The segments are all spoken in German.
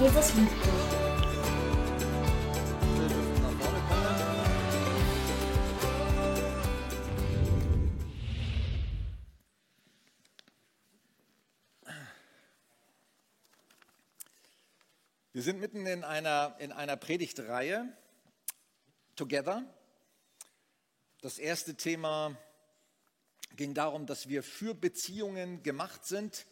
Nach vorne kommen. Wir sind mitten in einer, in einer Predigtreihe, Together. Das erste Thema ging darum, dass wir für Beziehungen gemacht sind.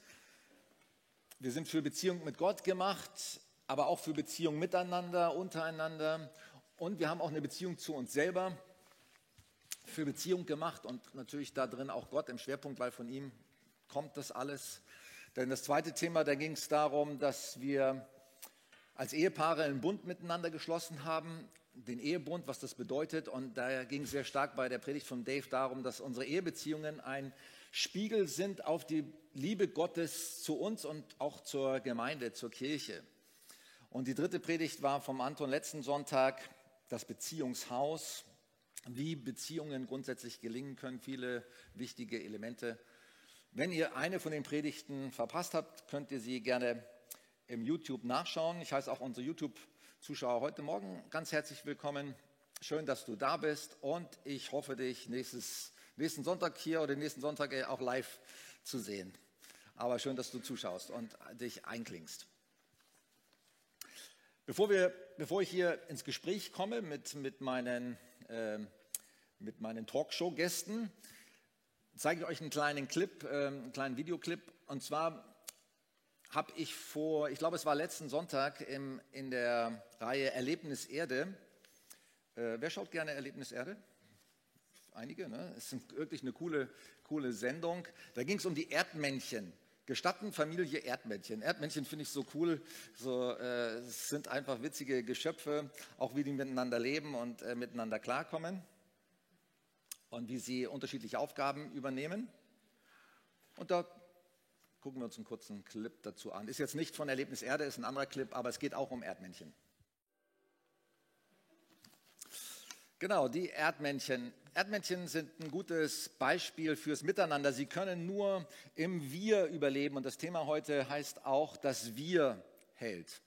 Wir sind für Beziehungen mit Gott gemacht, aber auch für Beziehungen miteinander, untereinander. Und wir haben auch eine Beziehung zu uns selber für Beziehung gemacht und natürlich da drin auch Gott im Schwerpunkt, weil von ihm kommt das alles. Denn das zweite Thema, da ging es darum, dass wir als Ehepaare einen Bund miteinander geschlossen haben, den Ehebund, was das bedeutet. Und da ging es sehr stark bei der Predigt von Dave darum, dass unsere Ehebeziehungen ein Spiegel sind auf die Liebe Gottes zu uns und auch zur Gemeinde, zur Kirche. Und die dritte Predigt war vom Anton letzten Sonntag, das Beziehungshaus, wie Beziehungen grundsätzlich gelingen können, viele wichtige Elemente. Wenn ihr eine von den Predigten verpasst habt, könnt ihr sie gerne im YouTube nachschauen. Ich heiße auch unsere YouTube-Zuschauer heute Morgen ganz herzlich willkommen. Schön, dass du da bist und ich hoffe, dich nächstes, nächsten Sonntag hier oder nächsten Sonntag auch live zu sehen. Aber schön, dass du zuschaust und dich einklingst. Bevor, wir, bevor ich hier ins Gespräch komme mit, mit meinen, äh, meinen Talkshow-Gästen, zeige ich euch einen kleinen Clip, äh, einen kleinen Videoclip. Und zwar habe ich vor, ich glaube, es war letzten Sonntag im, in der Reihe Erlebnis Erde. Äh, wer schaut gerne Erlebnis Erde? Einige, ne? Es ist wirklich eine coole, coole Sendung. Da ging es um die Erdmännchen. Gestatten Familie Erdmännchen. Erdmännchen finde ich so cool. So, äh, es sind einfach witzige Geschöpfe, auch wie die miteinander leben und äh, miteinander klarkommen und wie sie unterschiedliche Aufgaben übernehmen. Und da gucken wir uns einen kurzen Clip dazu an. Ist jetzt nicht von Erlebnis Erde, ist ein anderer Clip, aber es geht auch um Erdmännchen. Genau, die Erdmännchen. Erdmännchen sind ein gutes Beispiel fürs Miteinander. Sie können nur im Wir überleben. Und das Thema heute heißt auch, dass Wir hält.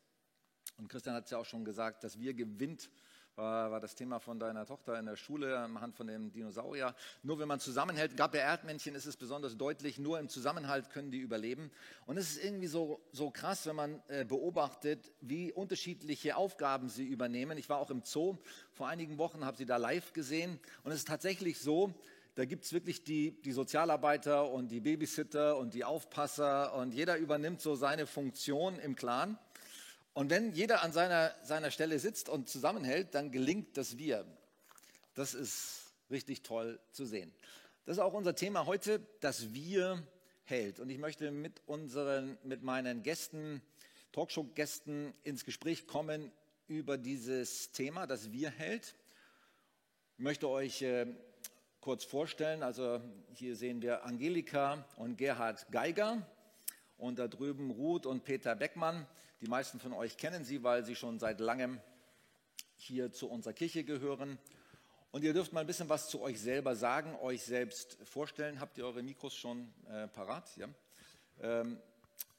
Und Christian hat es ja auch schon gesagt, dass Wir gewinnt war, war das Thema von deiner Tochter in der Schule anhand von dem Dinosaurier. Nur wenn man zusammenhält, gab der Erdmännchen, ist es besonders deutlich, nur im Zusammenhalt können die überleben. Und es ist irgendwie so, so krass, wenn man äh, beobachtet, wie unterschiedliche Aufgaben sie übernehmen. Ich war auch im Zoo vor einigen Wochen, habe sie da live gesehen. Und es ist tatsächlich so, da gibt es wirklich die, die Sozialarbeiter und die Babysitter und die Aufpasser und jeder übernimmt so seine Funktion im Clan. Und wenn jeder an seiner, seiner Stelle sitzt und zusammenhält, dann gelingt das Wir. Das ist richtig toll zu sehen. Das ist auch unser Thema heute, das Wir hält. Und ich möchte mit, unseren, mit meinen Gästen, Talkshow-Gästen ins Gespräch kommen über dieses Thema, das Wir hält. Ich möchte euch äh, kurz vorstellen. Also hier sehen wir Angelika und Gerhard Geiger und da drüben Ruth und Peter Beckmann. Die meisten von euch kennen sie, weil sie schon seit langem hier zu unserer Kirche gehören. Und ihr dürft mal ein bisschen was zu euch selber sagen, euch selbst vorstellen. Habt ihr eure Mikros schon äh, parat? Ja? Ähm,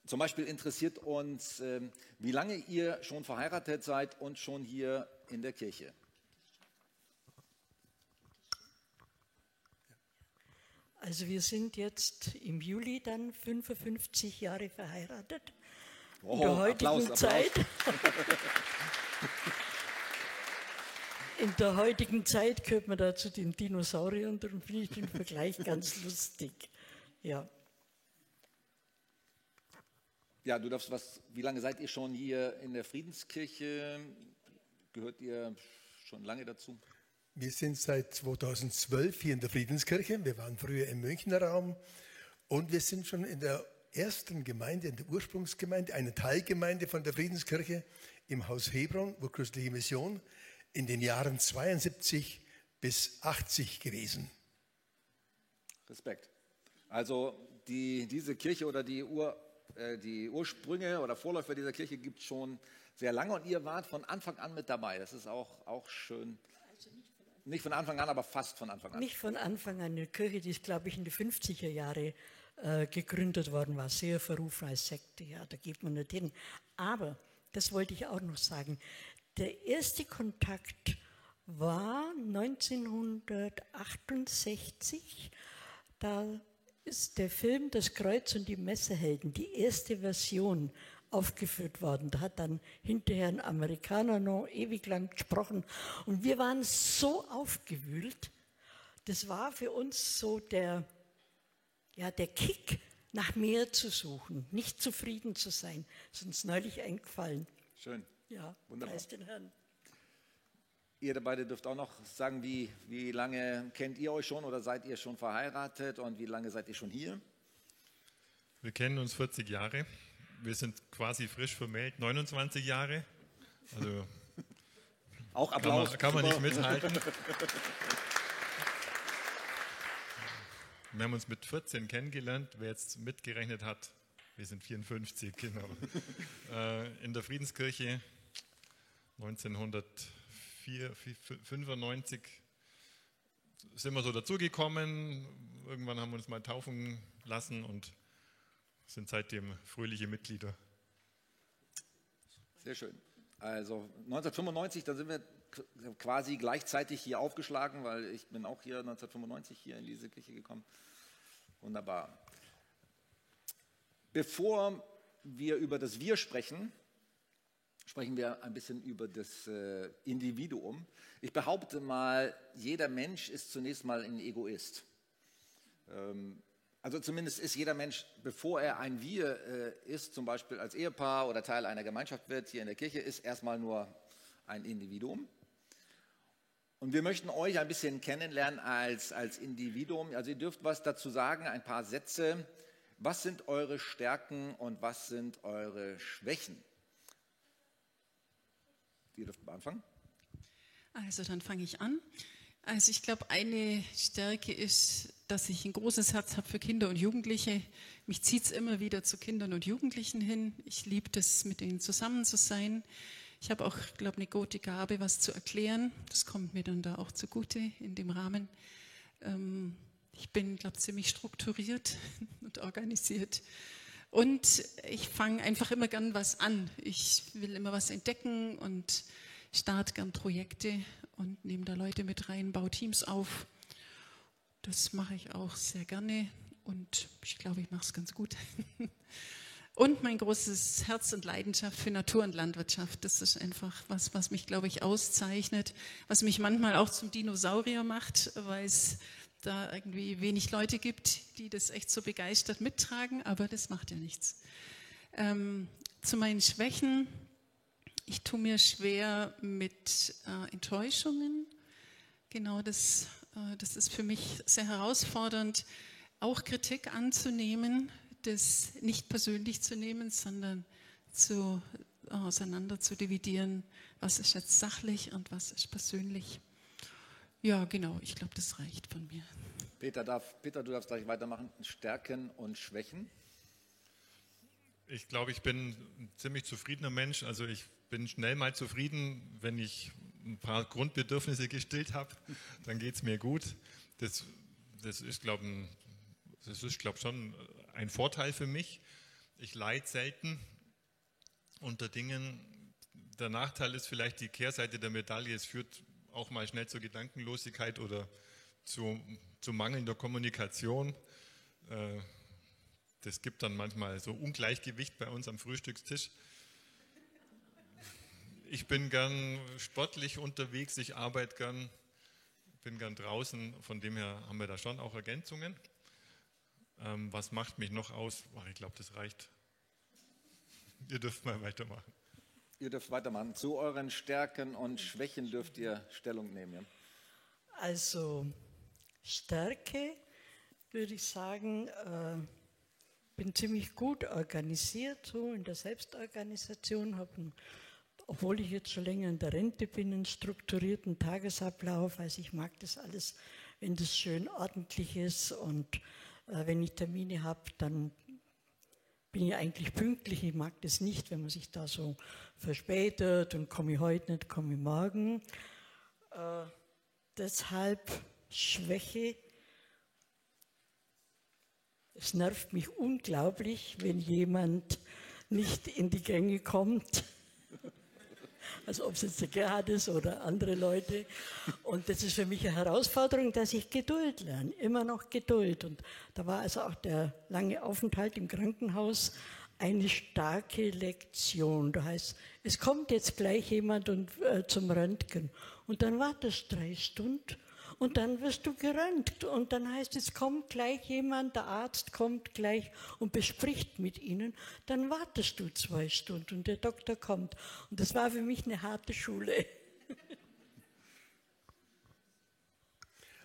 zum Beispiel interessiert uns, äh, wie lange ihr schon verheiratet seid und schon hier in der Kirche. Also wir sind jetzt im Juli dann 55 Jahre verheiratet. Oh, in der heutigen Applaus, Applaus. Zeit. In der heutigen Zeit gehört man da zu den Dinosauriern, darum finde ich den Vergleich ganz lustig. Ja. Ja, du darfst was, wie lange seid ihr schon hier in der Friedenskirche? Gehört ihr schon lange dazu? Wir sind seit 2012 hier in der Friedenskirche. Wir waren früher im Münchner Raum und wir sind schon in der ersten Gemeinde, in der Ursprungsgemeinde, eine Teilgemeinde von der Friedenskirche im Haus Hebron, wo christliche Mission, in den Jahren 72 bis 80 gewesen. Respekt. Also die, diese Kirche oder die, Ur, äh, die Ursprünge oder Vorläufer dieser Kirche gibt es schon sehr lange und ihr wart von Anfang an mit dabei. Das ist auch, auch schön. Nicht von Anfang an, aber fast von Anfang an. Nicht von Anfang an. Eine Kirche, die ist, glaube ich, in den 50er Jahren äh, gegründet worden war, sehr verrufen als Sekte. Ja, da geht man nicht hin. Aber das wollte ich auch noch sagen. Der erste Kontakt war 1968. Da ist der Film Das Kreuz und die Messehelden, die erste Version, aufgeführt worden. Da hat dann hinterher ein Amerikaner noch ewig lang gesprochen. Und wir waren so aufgewühlt. Das war für uns so der, ja, der Kick, nach mehr zu suchen, nicht zufrieden zu sein. Das ist uns neulich eingefallen. Schön. Ja, Wunderbar. preis den Herrn. Ihr beide dürft auch noch sagen, wie, wie lange kennt ihr euch schon oder seid ihr schon verheiratet und wie lange seid ihr schon hier? Wir kennen uns 40 Jahre. Wir sind quasi frisch vermählt, 29 Jahre. Also Auch kann Applaus. man, kann man nicht mithalten. Wir haben uns mit 14 kennengelernt. Wer jetzt mitgerechnet hat, wir sind 54, genau. Äh, In der Friedenskirche 1995 sind wir so dazugekommen. Irgendwann haben wir uns mal taufen lassen und sind seitdem fröhliche Mitglieder. Sehr schön. Also 1995, da sind wir quasi gleichzeitig hier aufgeschlagen, weil ich bin auch hier 1995 hier in diese Kirche gekommen. Wunderbar. Bevor wir über das Wir sprechen, sprechen wir ein bisschen über das äh, Individuum. Ich behaupte mal, jeder Mensch ist zunächst mal ein Egoist. Ähm, also zumindest ist jeder Mensch, bevor er ein Wir äh, ist, zum Beispiel als Ehepaar oder Teil einer Gemeinschaft wird, hier in der Kirche, ist erstmal nur ein Individuum. Und wir möchten euch ein bisschen kennenlernen als, als Individuum. Also ihr dürft was dazu sagen, ein paar Sätze. Was sind eure Stärken und was sind eure Schwächen? Ihr dürft anfangen. Also dann fange ich an. Also ich glaube, eine Stärke ist, dass ich ein großes Herz habe für Kinder und Jugendliche. Mich zieht es immer wieder zu Kindern und Jugendlichen hin. Ich liebe das, mit ihnen zusammen zu sein. Ich habe auch, glaube eine gute Gabe, was zu erklären. Das kommt mir dann da auch zugute in dem Rahmen. Ähm, ich bin, glaube ziemlich strukturiert und organisiert. Und ich fange einfach immer gern was an. Ich will immer was entdecken und starte gern Projekte und nehme da Leute mit rein, baue Teams auf. Das mache ich auch sehr gerne und ich glaube, ich mache es ganz gut. Und mein großes Herz und Leidenschaft für Natur und Landwirtschaft. Das ist einfach was, was mich, glaube ich, auszeichnet, was mich manchmal auch zum Dinosaurier macht, weil es da irgendwie wenig Leute gibt, die das echt so begeistert mittragen, aber das macht ja nichts. Ähm, zu meinen Schwächen. Ich tue mir schwer mit äh, Enttäuschungen. Genau, das, das ist für mich sehr herausfordernd, auch Kritik anzunehmen, das nicht persönlich zu nehmen, sondern zu, äh, auseinander zu dividieren, was ist jetzt sachlich und was ist persönlich. Ja, genau, ich glaube, das reicht von mir. Peter, darf, Peter, du darfst gleich weitermachen. Stärken und Schwächen. Ich glaube, ich bin ein ziemlich zufriedener Mensch. Also ich bin schnell mal zufrieden, wenn ich ein paar Grundbedürfnisse gestillt habe, dann geht es mir gut. Das, das ist, glaube ich, glaub, schon ein Vorteil für mich. Ich leide selten unter Dingen. Der Nachteil ist vielleicht die Kehrseite der Medaille. Es führt auch mal schnell zur Gedankenlosigkeit oder zu, zu mangelnder Kommunikation. Äh, das gibt dann manchmal so Ungleichgewicht bei uns am Frühstückstisch. Ich bin gern sportlich unterwegs, ich arbeite gern, bin gern draußen, von dem her haben wir da schon auch Ergänzungen. Ähm, was macht mich noch aus? Ach, ich glaube, das reicht. Ihr dürft mal weitermachen. Ihr dürft weitermachen. Zu euren Stärken und Schwächen dürft ihr Stellung nehmen. Ja? Also Stärke würde ich sagen, äh, bin ziemlich gut organisiert, so in der Selbstorganisation, habe, einen- obwohl ich jetzt schon länger in der Rente bin, einen strukturierten Tagesablauf. Also ich mag das alles, wenn das schön ordentlich ist und äh, wenn ich Termine habe, dann bin ich eigentlich pünktlich. Ich mag das nicht, wenn man sich da so verspätet und komme ich heute nicht, komme ich morgen. Äh, deshalb Schwäche. Es nervt mich unglaublich, wenn jemand nicht in die Gänge kommt. Also ob es jetzt der Gerhard ist oder andere Leute. Und das ist für mich eine Herausforderung, dass ich Geduld lerne, immer noch Geduld. Und da war also auch der lange Aufenthalt im Krankenhaus eine starke Lektion. Da heißt, es kommt jetzt gleich jemand und, äh, zum Röntgen. Und dann wartest drei Stunden und dann wirst du geröntgt und dann heißt es, kommt gleich jemand, der Arzt kommt gleich und bespricht mit ihnen, dann wartest du zwei Stunden und der Doktor kommt. Und das war für mich eine harte Schule.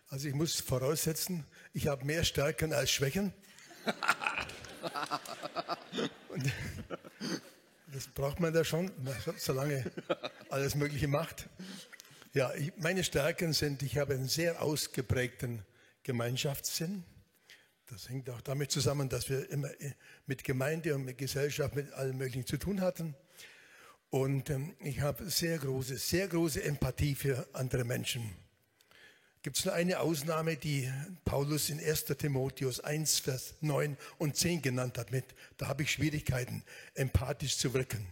Also ich muss voraussetzen, ich habe mehr Stärken als Schwächen. Und das braucht man da schon, solange alles Mögliche macht. Ja, ich, meine Stärken sind, ich habe einen sehr ausgeprägten Gemeinschaftssinn. Das hängt auch damit zusammen, dass wir immer mit Gemeinde und mit Gesellschaft, mit allem Möglichen zu tun hatten. Und ähm, ich habe sehr große, sehr große Empathie für andere Menschen. Gibt es nur eine Ausnahme, die Paulus in 1. Timotheus 1, Vers 9 und 10 genannt hat. Mit, da habe ich Schwierigkeiten, empathisch zu wirken.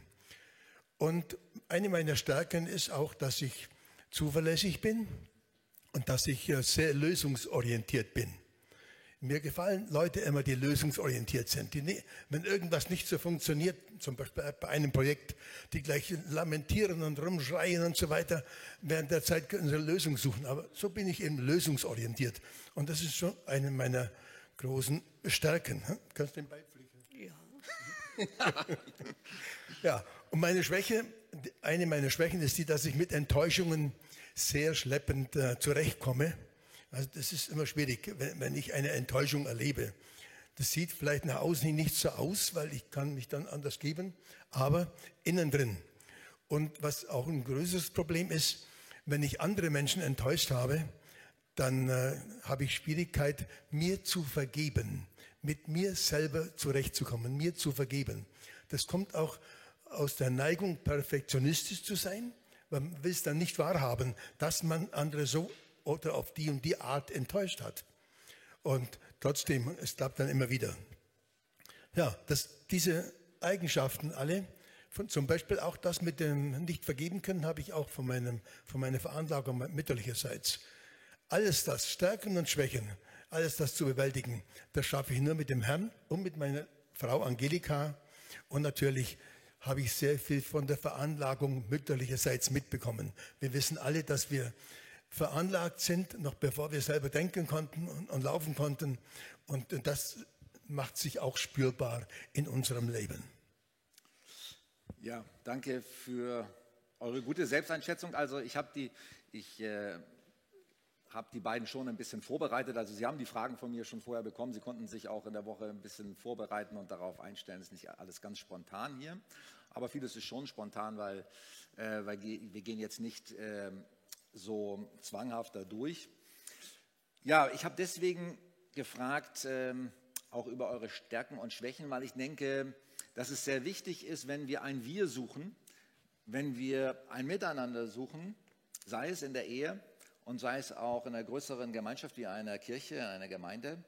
Und eine meiner Stärken ist auch, dass ich zuverlässig bin und dass ich sehr lösungsorientiert bin. Mir gefallen Leute immer, die lösungsorientiert sind. Die, wenn irgendwas nicht so funktioniert, zum Beispiel bei einem Projekt, die gleich lamentieren und rumschreien und so weiter, während der Zeit können sie eine Lösung suchen. Aber so bin ich eben lösungsorientiert. Und das ist schon eine meiner großen Stärken. Kannst du den beipflichten? Ja. ja, und meine Schwäche, eine meiner Schwächen ist die, dass ich mit Enttäuschungen sehr schleppend äh, zurechtkomme. Also das ist immer schwierig, wenn, wenn, ich eine Enttäuschung erlebe. Das sieht vielleicht nach außen hin nicht so aus, weil ich kann mich dann anders geben, aber innen drin. Und was auch ein größeres Problem ist, wenn ich andere Menschen enttäuscht habe, dann äh, habe ich Schwierigkeit, mir zu vergeben, mit mir selber zurechtzukommen, mir zu vergeben. Das kommt auch aus der Neigung, perfektionistisch zu sein man will es dann nicht wahrhaben, dass man andere so oder auf die und die Art enttäuscht hat. Und trotzdem, es klappt dann immer wieder. Ja, dass diese Eigenschaften alle, von, zum Beispiel auch das mit dem nicht vergeben können, habe ich auch von, meinem, von meiner Veranlagung mütterlicherseits. Alles das, Stärken und Schwächen, alles das zu bewältigen, das schaffe ich nur mit dem Herrn und mit meiner Frau Angelika und natürlich habe ich sehr viel von der Veranlagung mütterlicherseits mitbekommen. Wir wissen alle, dass wir veranlagt sind, noch bevor wir selber denken konnten und, laufen konnten. Und, und das macht sich auch spürbar in unserem Leben. Ja, danke für eure gute Selbsteinschätzung. Also ich habe die, ich äh, habe die beiden schon ein bisschen vorbereitet. Also Sie haben die Fragen von mir schon vorher bekommen. Sie konnten sich auch in der Woche ein bisschen vorbereiten und darauf einstellen. Es ist nicht alles ganz spontan hier aber vieles ist schon spontan, weil, äh, weil wir gehen jetzt nicht äh, so zwanghaft da durch. Ja, ich habe deswegen gefragt, äh, auch über eure Stärken und Schwächen, weil ich denke, dass es sehr wichtig ist, wenn wir ein Wir suchen, wenn wir ein Miteinander suchen, sei es in der Ehe und sei es auch in einer größeren Gemeinschaft wie einer Kirche, einer Gemeinde,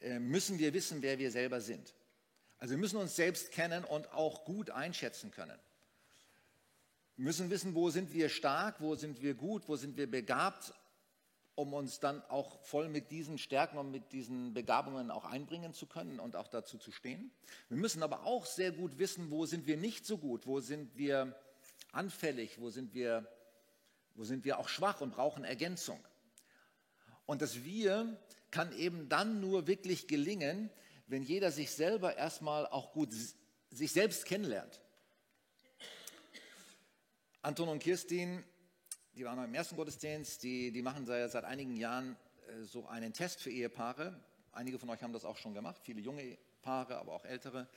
äh, müssen wir wissen, wer wir selber sind. Also wir müssen uns selbst kennen und auch gut einschätzen können. Wir müssen wissen, wo sind wir stark, wo sind wir gut, wo sind wir begabt, um uns dann auch voll mit diesen Stärken und mit diesen Begabungen auch einbringen zu können und auch dazu zu stehen. Wir müssen aber auch sehr gut wissen, wo sind wir nicht so gut, wo sind wir anfällig, wo sind wir, wo sind wir auch schwach und brauchen Ergänzung. Und das Wir kann eben dann nur wirklich gelingen, wenn jeder sich selber erstmal auch gut sich selbst kennenlernt. Anton und Kirstin, die waren im ersten Gottesdienst, die, die machen seit, seit einigen Jahren äh, so einen Test für Ehepaare. Einige von euch haben das auch schon gemacht, viele junge Paare, aber auch ältere.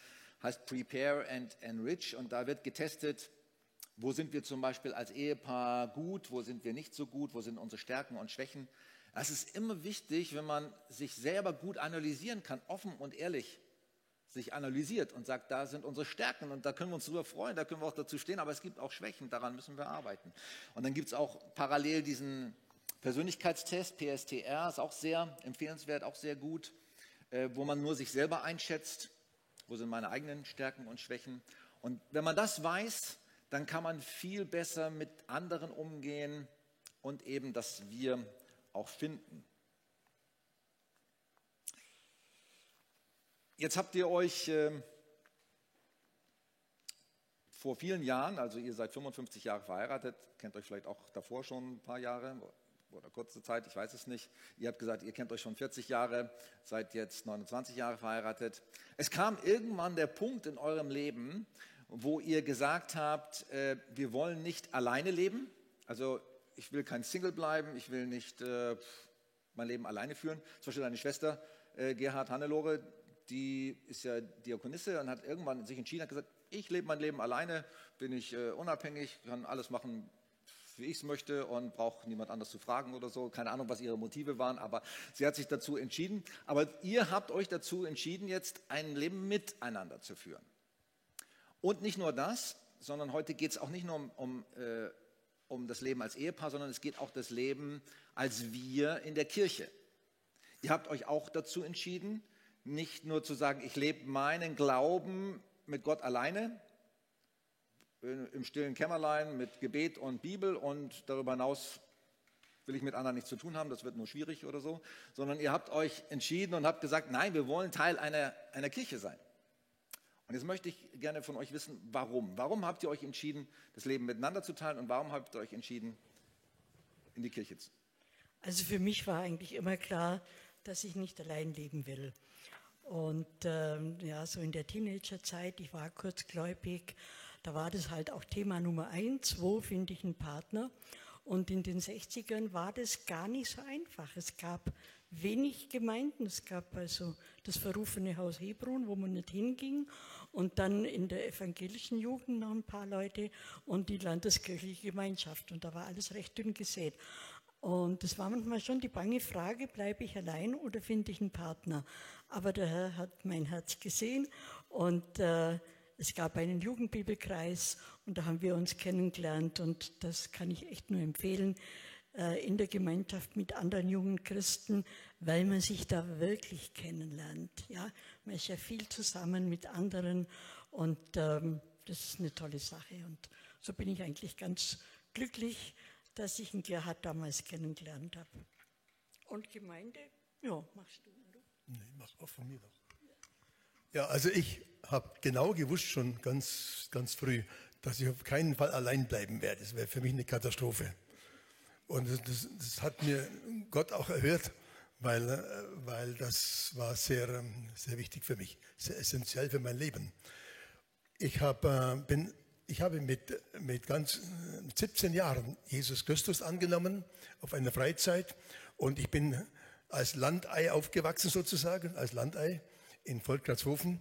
Heißt Prepare and Enrich und da wird getestet, wo sind wir zum Beispiel als Ehepaar gut, wo sind wir nicht so gut, wo sind unsere Stärken und Schwächen. Es ist immer wichtig, wenn man sich selber gut analysieren kann, offen und ehrlich sich analysiert und sagt, da sind unsere Stärken und da können wir uns drüber freuen, da können wir auch dazu stehen, aber es gibt auch Schwächen, daran müssen wir arbeiten. Und dann gibt es auch parallel diesen Persönlichkeitstest, PSTR, ist auch sehr empfehlenswert, auch sehr gut, äh, wo man nur sich selber einschätzt, wo sind meine eigenen Stärken und Schwächen. Und wenn man das weiß, dann kann man viel besser mit anderen umgehen und eben das Wir auch finden. Jetzt habt ihr euch äh, vor vielen Jahren, also ihr seid 55 Jahre verheiratet, kennt euch vielleicht auch davor schon ein paar Jahre oder kurze Zeit, ich weiß es nicht. Ihr habt gesagt, ihr kennt euch schon 40 Jahre, seid jetzt 29 Jahre verheiratet. Es kam irgendwann der Punkt in eurem Leben, wo ihr gesagt habt, äh, wir wollen nicht alleine leben. Also ich will kein Single bleiben, ich will nicht äh, mein Leben alleine führen. Zum Beispiel deine Schwester äh, Gerhard Hannelore, die ist ja Diakonisse und hat irgendwann sich entschieden, hat gesagt, ich lebe mein Leben alleine, bin ich äh, unabhängig, kann alles machen, wie ich es möchte und brauche niemand anders zu fragen oder so. Keine Ahnung, was ihre Motive waren, aber sie hat sich dazu entschieden. Aber ihr habt euch dazu entschieden, jetzt ein Leben miteinander zu führen. Und nicht nur das, sondern heute geht es auch nicht nur um, um, äh, um das Leben als Ehepaar, sondern es geht auch das Leben als wir in der Kirche. Ihr habt euch auch dazu entschieden, nicht nur zu sagen, ich lebe meinen Glauben mit Gott alleine, im stillen Kämmerlein mit Gebet und Bibel und darüber hinaus will ich mit anderen nichts zu tun haben, das wird nur schwierig oder so, sondern ihr habt euch entschieden und habt gesagt, nein, wir wollen Teil einer, einer Kirche sein. Und jetzt möchte ich gerne von euch wissen, warum. Warum habt ihr euch entschieden, das Leben miteinander zu teilen und warum habt ihr euch entschieden, in die Kirche zu? Also für mich war eigentlich immer klar, dass ich nicht allein leben will. Und ähm, ja, so in der Teenagerzeit, ich war kurzgläubig, da war das halt auch Thema Nummer eins, wo finde ich einen Partner? Und in den 60ern war das gar nicht so einfach. Es gab wenig Gemeinden. Es gab also das verrufene Haus Hebron, wo man nicht hinging. Und dann in der evangelischen Jugend noch ein paar Leute und die landeskirchliche Gemeinschaft. Und da war alles recht dünn gesät. Und das war manchmal schon die bange Frage, bleibe ich allein oder finde ich einen Partner? Aber der Herr hat mein Herz gesehen und äh, es gab einen Jugendbibelkreis und da haben wir uns kennengelernt und das kann ich echt nur empfehlen in der Gemeinschaft mit anderen jungen Christen, weil man sich da wirklich kennenlernt. Ja, man ist ja viel zusammen mit anderen und ähm, das ist eine tolle Sache und so bin ich eigentlich ganz glücklich dass ich ihn Gerhard damals kennengelernt habe. Und Gemeinde, ja, machst du, oder? Nee, mach auch von mir doch. Ja, also ich habe genau gewusst schon ganz, ganz früh, dass ich auf keinen Fall allein bleiben werde. Das wäre für mich eine Katastrophe. Und das, das, hat mir Gott auch erhört, weil, äh, weil das war sehr, ähm, sehr wichtig für mich, sehr essentiell für mein Leben. Ich hab, äh, bin ich habe mit, mit ganz 17 Jahren Jesus Christus angenommen auf einer Freizeit. Und ich bin als Landei aufgewachsen sozusagen, als Landei in Volkgratshofen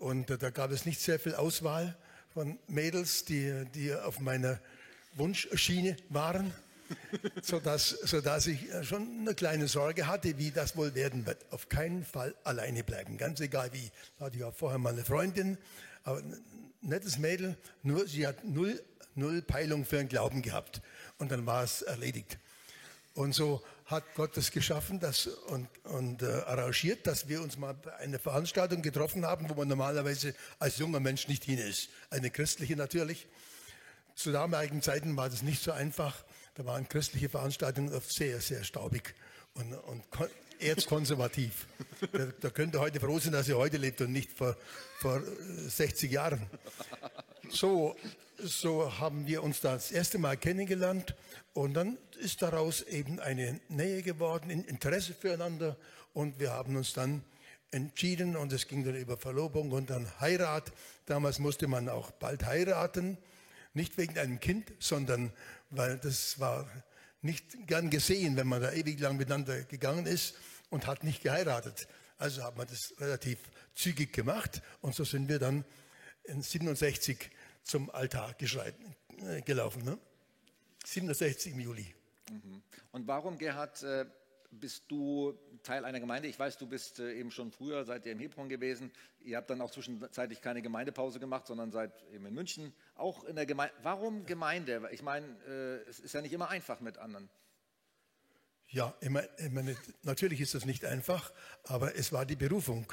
und da gab es nicht sehr viel Auswahl von Mädels, die, die auf meiner Wunschschiene waren, sodass, sodass ich schon eine kleine Sorge hatte, wie das wohl werden wird. Auf keinen Fall alleine bleiben, ganz egal wie. Da hatte ich auch vorher mal eine Freundin, aber nettes Mädel, nur sie hat null, null Peilung für den Glauben gehabt. Und dann war es erledigt. Und so hat Gott das geschaffen das und, und äh, arrangiert, dass wir uns mal bei einer Veranstaltung getroffen haben, wo man normalerweise als junger Mensch nicht hin ist. Eine christliche natürlich. Zu damaligen Zeiten war das nicht so einfach. Da waren christliche Veranstaltungen oft sehr, sehr staubig und, und erzkonservativ. Da, da könnt ihr heute froh sein, dass ihr heute lebt und nicht vor, vor 60 Jahren. So, so haben wir uns das erste Mal kennengelernt und dann ist daraus eben eine Nähe geworden, ein Interesse füreinander und wir haben uns dann entschieden und es ging dann über Verlobung und dann Heirat. Damals musste man auch bald heiraten, nicht wegen einem Kind, sondern weil das war nicht gern gesehen, wenn man da ewig lang miteinander gegangen ist und hat nicht geheiratet. Also hat man das relativ zügig gemacht und so sind wir dann in 67 zum Altar äh, gelaufen. Ne? 67 im Juli. Mhm. Und warum, Gerhard, äh, bist du Teil einer Gemeinde? Ich weiß, du bist äh, eben schon früher, seid ihr im Hebron gewesen. Ihr habt dann auch zwischenzeitlich keine Gemeindepause gemacht, sondern seid eben in München auch in der Gemeinde. Warum Gemeinde? Ich meine, es ist ja nicht immer einfach mit anderen. Ja, ich meine, natürlich ist das nicht einfach, aber es war die Berufung.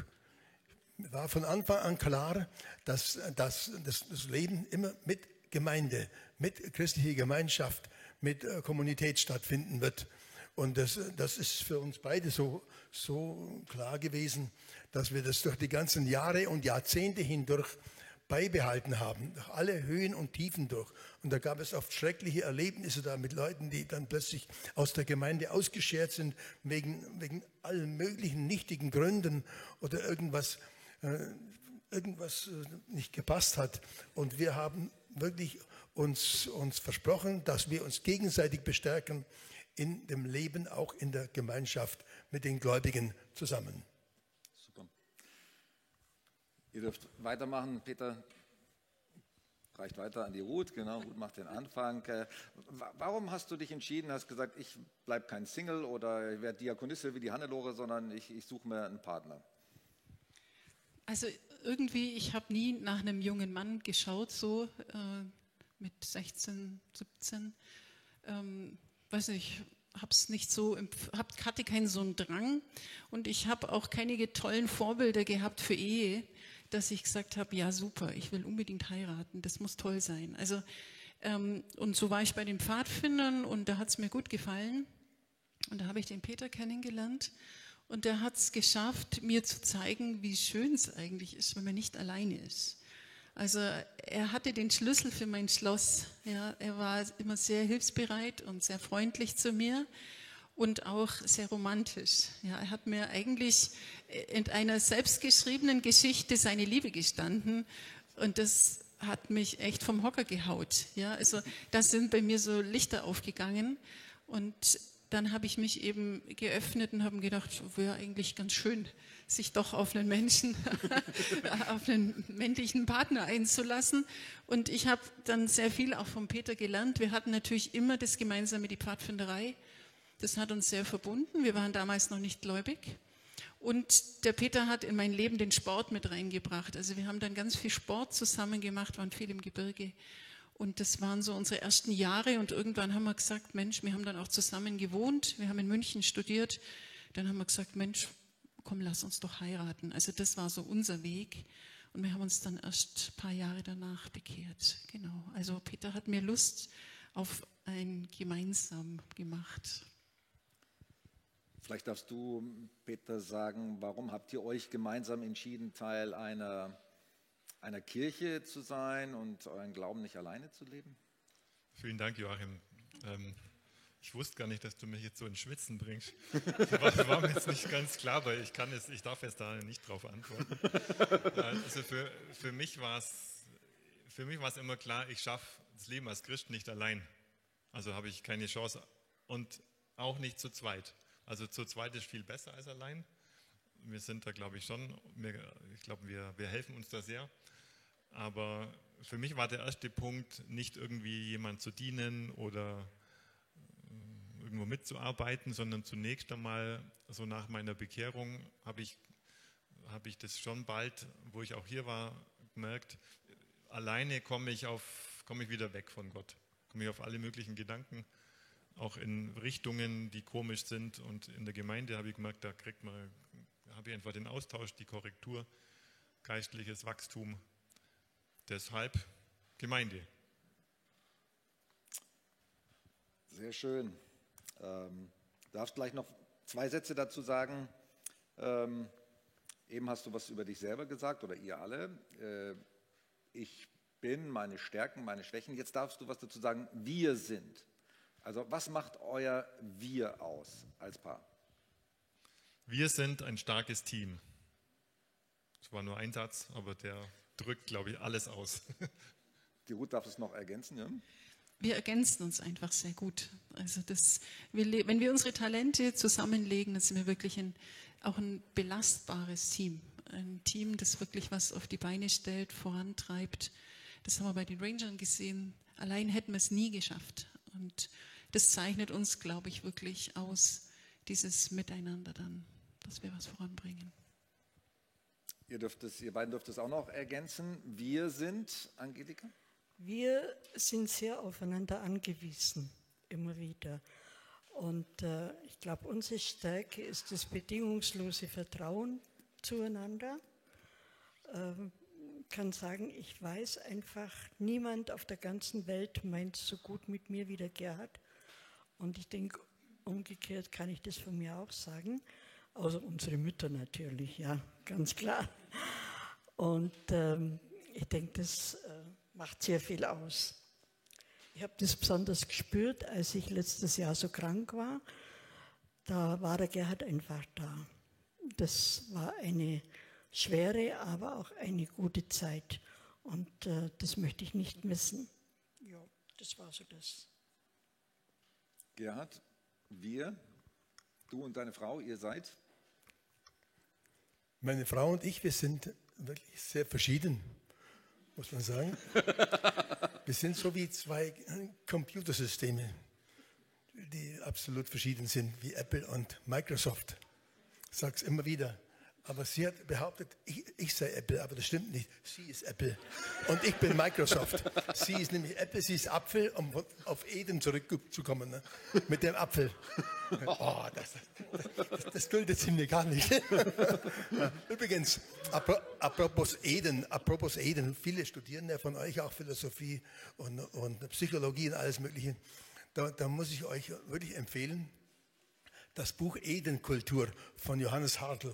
War von Anfang an klar, dass, dass, dass das Leben immer mit Gemeinde, mit christlicher Gemeinschaft, mit äh, Kommunität stattfinden wird. Und das, das ist für uns beide so, so klar gewesen, dass wir das durch die ganzen Jahre und Jahrzehnte hindurch beibehalten haben, durch alle Höhen und Tiefen durch. Und da gab es oft schreckliche Erlebnisse da mit Leuten, die dann plötzlich aus der Gemeinde ausgeschert sind, wegen, wegen allen möglichen nichtigen Gründen oder irgendwas, äh, irgendwas äh, nicht gepasst hat. Und wir haben wirklich uns, uns versprochen, dass wir uns gegenseitig bestärken in dem Leben, auch in der Gemeinschaft mit den Gläubigen zusammen. Super. Ihr dürft weitermachen, Peter. Reicht weiter an die Ruth, genau, Ruth macht den Anfang. Äh, warum hast du dich entschieden, hast gesagt, ich bleibe kein Single oder ich werde Diakonisse wie die Hannelore, sondern ich, ich suche mir einen Partner? Also irgendwie, ich habe nie nach einem jungen Mann geschaut, so äh, mit 16, 17. Ähm, weiß nicht, hab's nicht so, hab, hatte keinen so einen Drang und ich habe auch keine tollen Vorbilder gehabt für Ehe, dass ich gesagt habe, ja super, ich will unbedingt heiraten, das muss toll sein. Also ähm, und so war ich bei den Pfadfindern und da hat es mir gut gefallen und da habe ich den Peter kennengelernt und der hat es geschafft, mir zu zeigen, wie schön es eigentlich ist, wenn man nicht alleine ist. Also er hatte den Schlüssel für mein Schloss. Ja, er war immer sehr hilfsbereit und sehr freundlich zu mir und auch sehr romantisch. Ja, er hat mir eigentlich in einer selbstgeschriebenen Geschichte seine Liebe gestanden und das hat mich echt vom Hocker gehaut. Ja, also da sind bei mir so Lichter aufgegangen und dann habe ich mich eben geöffnet und habe gedacht, wäre eigentlich ganz schön, sich doch auf einen Menschen, auf einen männlichen Partner einzulassen. Und ich habe dann sehr viel auch von Peter gelernt. Wir hatten natürlich immer das Gemeinsame, die Pfadfinderei. Das hat uns sehr verbunden. Wir waren damals noch nicht gläubig. Und der Peter hat in mein Leben den Sport mit reingebracht. Also wir haben dann ganz viel Sport zusammen gemacht, waren viel im Gebirge. Und das waren so unsere ersten Jahre. Und irgendwann haben wir gesagt, Mensch, wir haben dann auch zusammen gewohnt. Wir haben in München studiert. Dann haben wir gesagt, Mensch, komm, lass uns doch heiraten. Also das war so unser Weg. Und wir haben uns dann erst ein paar Jahre danach bekehrt. Genau. Also Peter hat mir Lust auf ein Gemeinsam gemacht. Vielleicht darfst du, Peter, sagen, warum habt ihr euch gemeinsam entschieden, Teil einer, einer Kirche zu sein und euren Glauben nicht alleine zu leben? Vielen Dank, Joachim. Ähm, ich wusste gar nicht, dass du mich jetzt so ins Schwitzen bringst. Das war, mir jetzt nicht ganz klar, weil ich kann es, ich darf jetzt da nicht drauf antworten. Also für, mich war es, für mich war es immer klar, ich schaffe das Leben als Christ nicht allein. Also habe ich keine Chance und auch nicht zu zweit. Also zu zweit ist viel besser als allein. Wir sind da, glaube ich, schon, ich glaube, wir, wir helfen uns da sehr. Aber für mich war der erste Punkt, nicht irgendwie jemand zu dienen oder irgendwo mitzuarbeiten, sondern zunächst einmal, so nach meiner Bekehrung, habe ich, habe ich das schon bald, wo ich auch hier war, gemerkt, alleine komme ich, auf, ich wieder weg von Gott, komme ich auf alle möglichen Gedanken, auch in Richtungen, die komisch sind. Und in der Gemeinde habe ich gemerkt, da kriegt man, habe ich einfach den Austausch, die Korrektur, geistliches Wachstum. Deshalb Gemeinde. Sehr schön. Ähm, du darfst gleich noch zwei Sätze dazu sagen. Ähm, eben hast du was über dich selber gesagt oder ihr alle. Äh, ich bin, meine Stärken, meine Schwächen. Jetzt darfst du was dazu sagen. Wir sind. Also was macht euer Wir aus als Paar? Wir sind ein starkes Team. Das war nur ein Satz, aber der drückt, glaube ich, alles aus. Die Ruth darf es noch ergänzen, ja? Wir ergänzen uns einfach sehr gut. Also das, wir, wenn wir unsere Talente zusammenlegen, dann sind wir wirklich ein, auch ein belastbares Team. Ein Team, das wirklich was auf die Beine stellt, vorantreibt. Das haben wir bei den Rangern gesehen. Allein hätten wir es nie geschafft. Und das zeichnet uns, glaube ich, wirklich aus, dieses Miteinander dann, dass wir was voranbringen. Ihr, dürft es, ihr beiden dürft es auch noch ergänzen. Wir sind, Angelika? Wir sind sehr aufeinander angewiesen, immer wieder. Und äh, ich glaube, unsere Stärke ist das bedingungslose Vertrauen zueinander. Ähm, kann sagen, ich weiß einfach, niemand auf der ganzen Welt meint so gut mit mir wie der Gerhard. Und ich denke, umgekehrt kann ich das von mir auch sagen. Außer unsere Mütter natürlich, ja, ganz klar. Und ähm, ich denke, das äh, macht sehr viel aus. Ich habe das besonders gespürt, als ich letztes Jahr so krank war. Da war der Gerhard einfach da. Das war eine schwere, aber auch eine gute Zeit. Und äh, das möchte ich nicht missen. Ja, das war so das. Gerhard, wir, du und deine Frau, ihr seid? Meine Frau und ich, wir sind wirklich sehr verschieden, muss man sagen. wir sind so wie zwei Computersysteme, die absolut verschieden sind, wie Apple und Microsoft. Ich sage es immer wieder. Aber sie hat behauptet, ich, ich, sei Apple, aber das stimmt nicht. Sie ist Apple und ich bin Microsoft. sie ist nämlich Apple, sie ist Apfel, um auf Eden zurückzukommen, ne? mit dem Apfel. Oh, das, das, das duldet sie mir gar nicht. Übrigens, apropos Eden, apropos Eden, viele Studierende von euch auch Philosophie und, und Psychologie und alles Mögliche. Da, da muss ich euch wirklich empfehlen, das Buch Edenkultur von Johannes Hartl.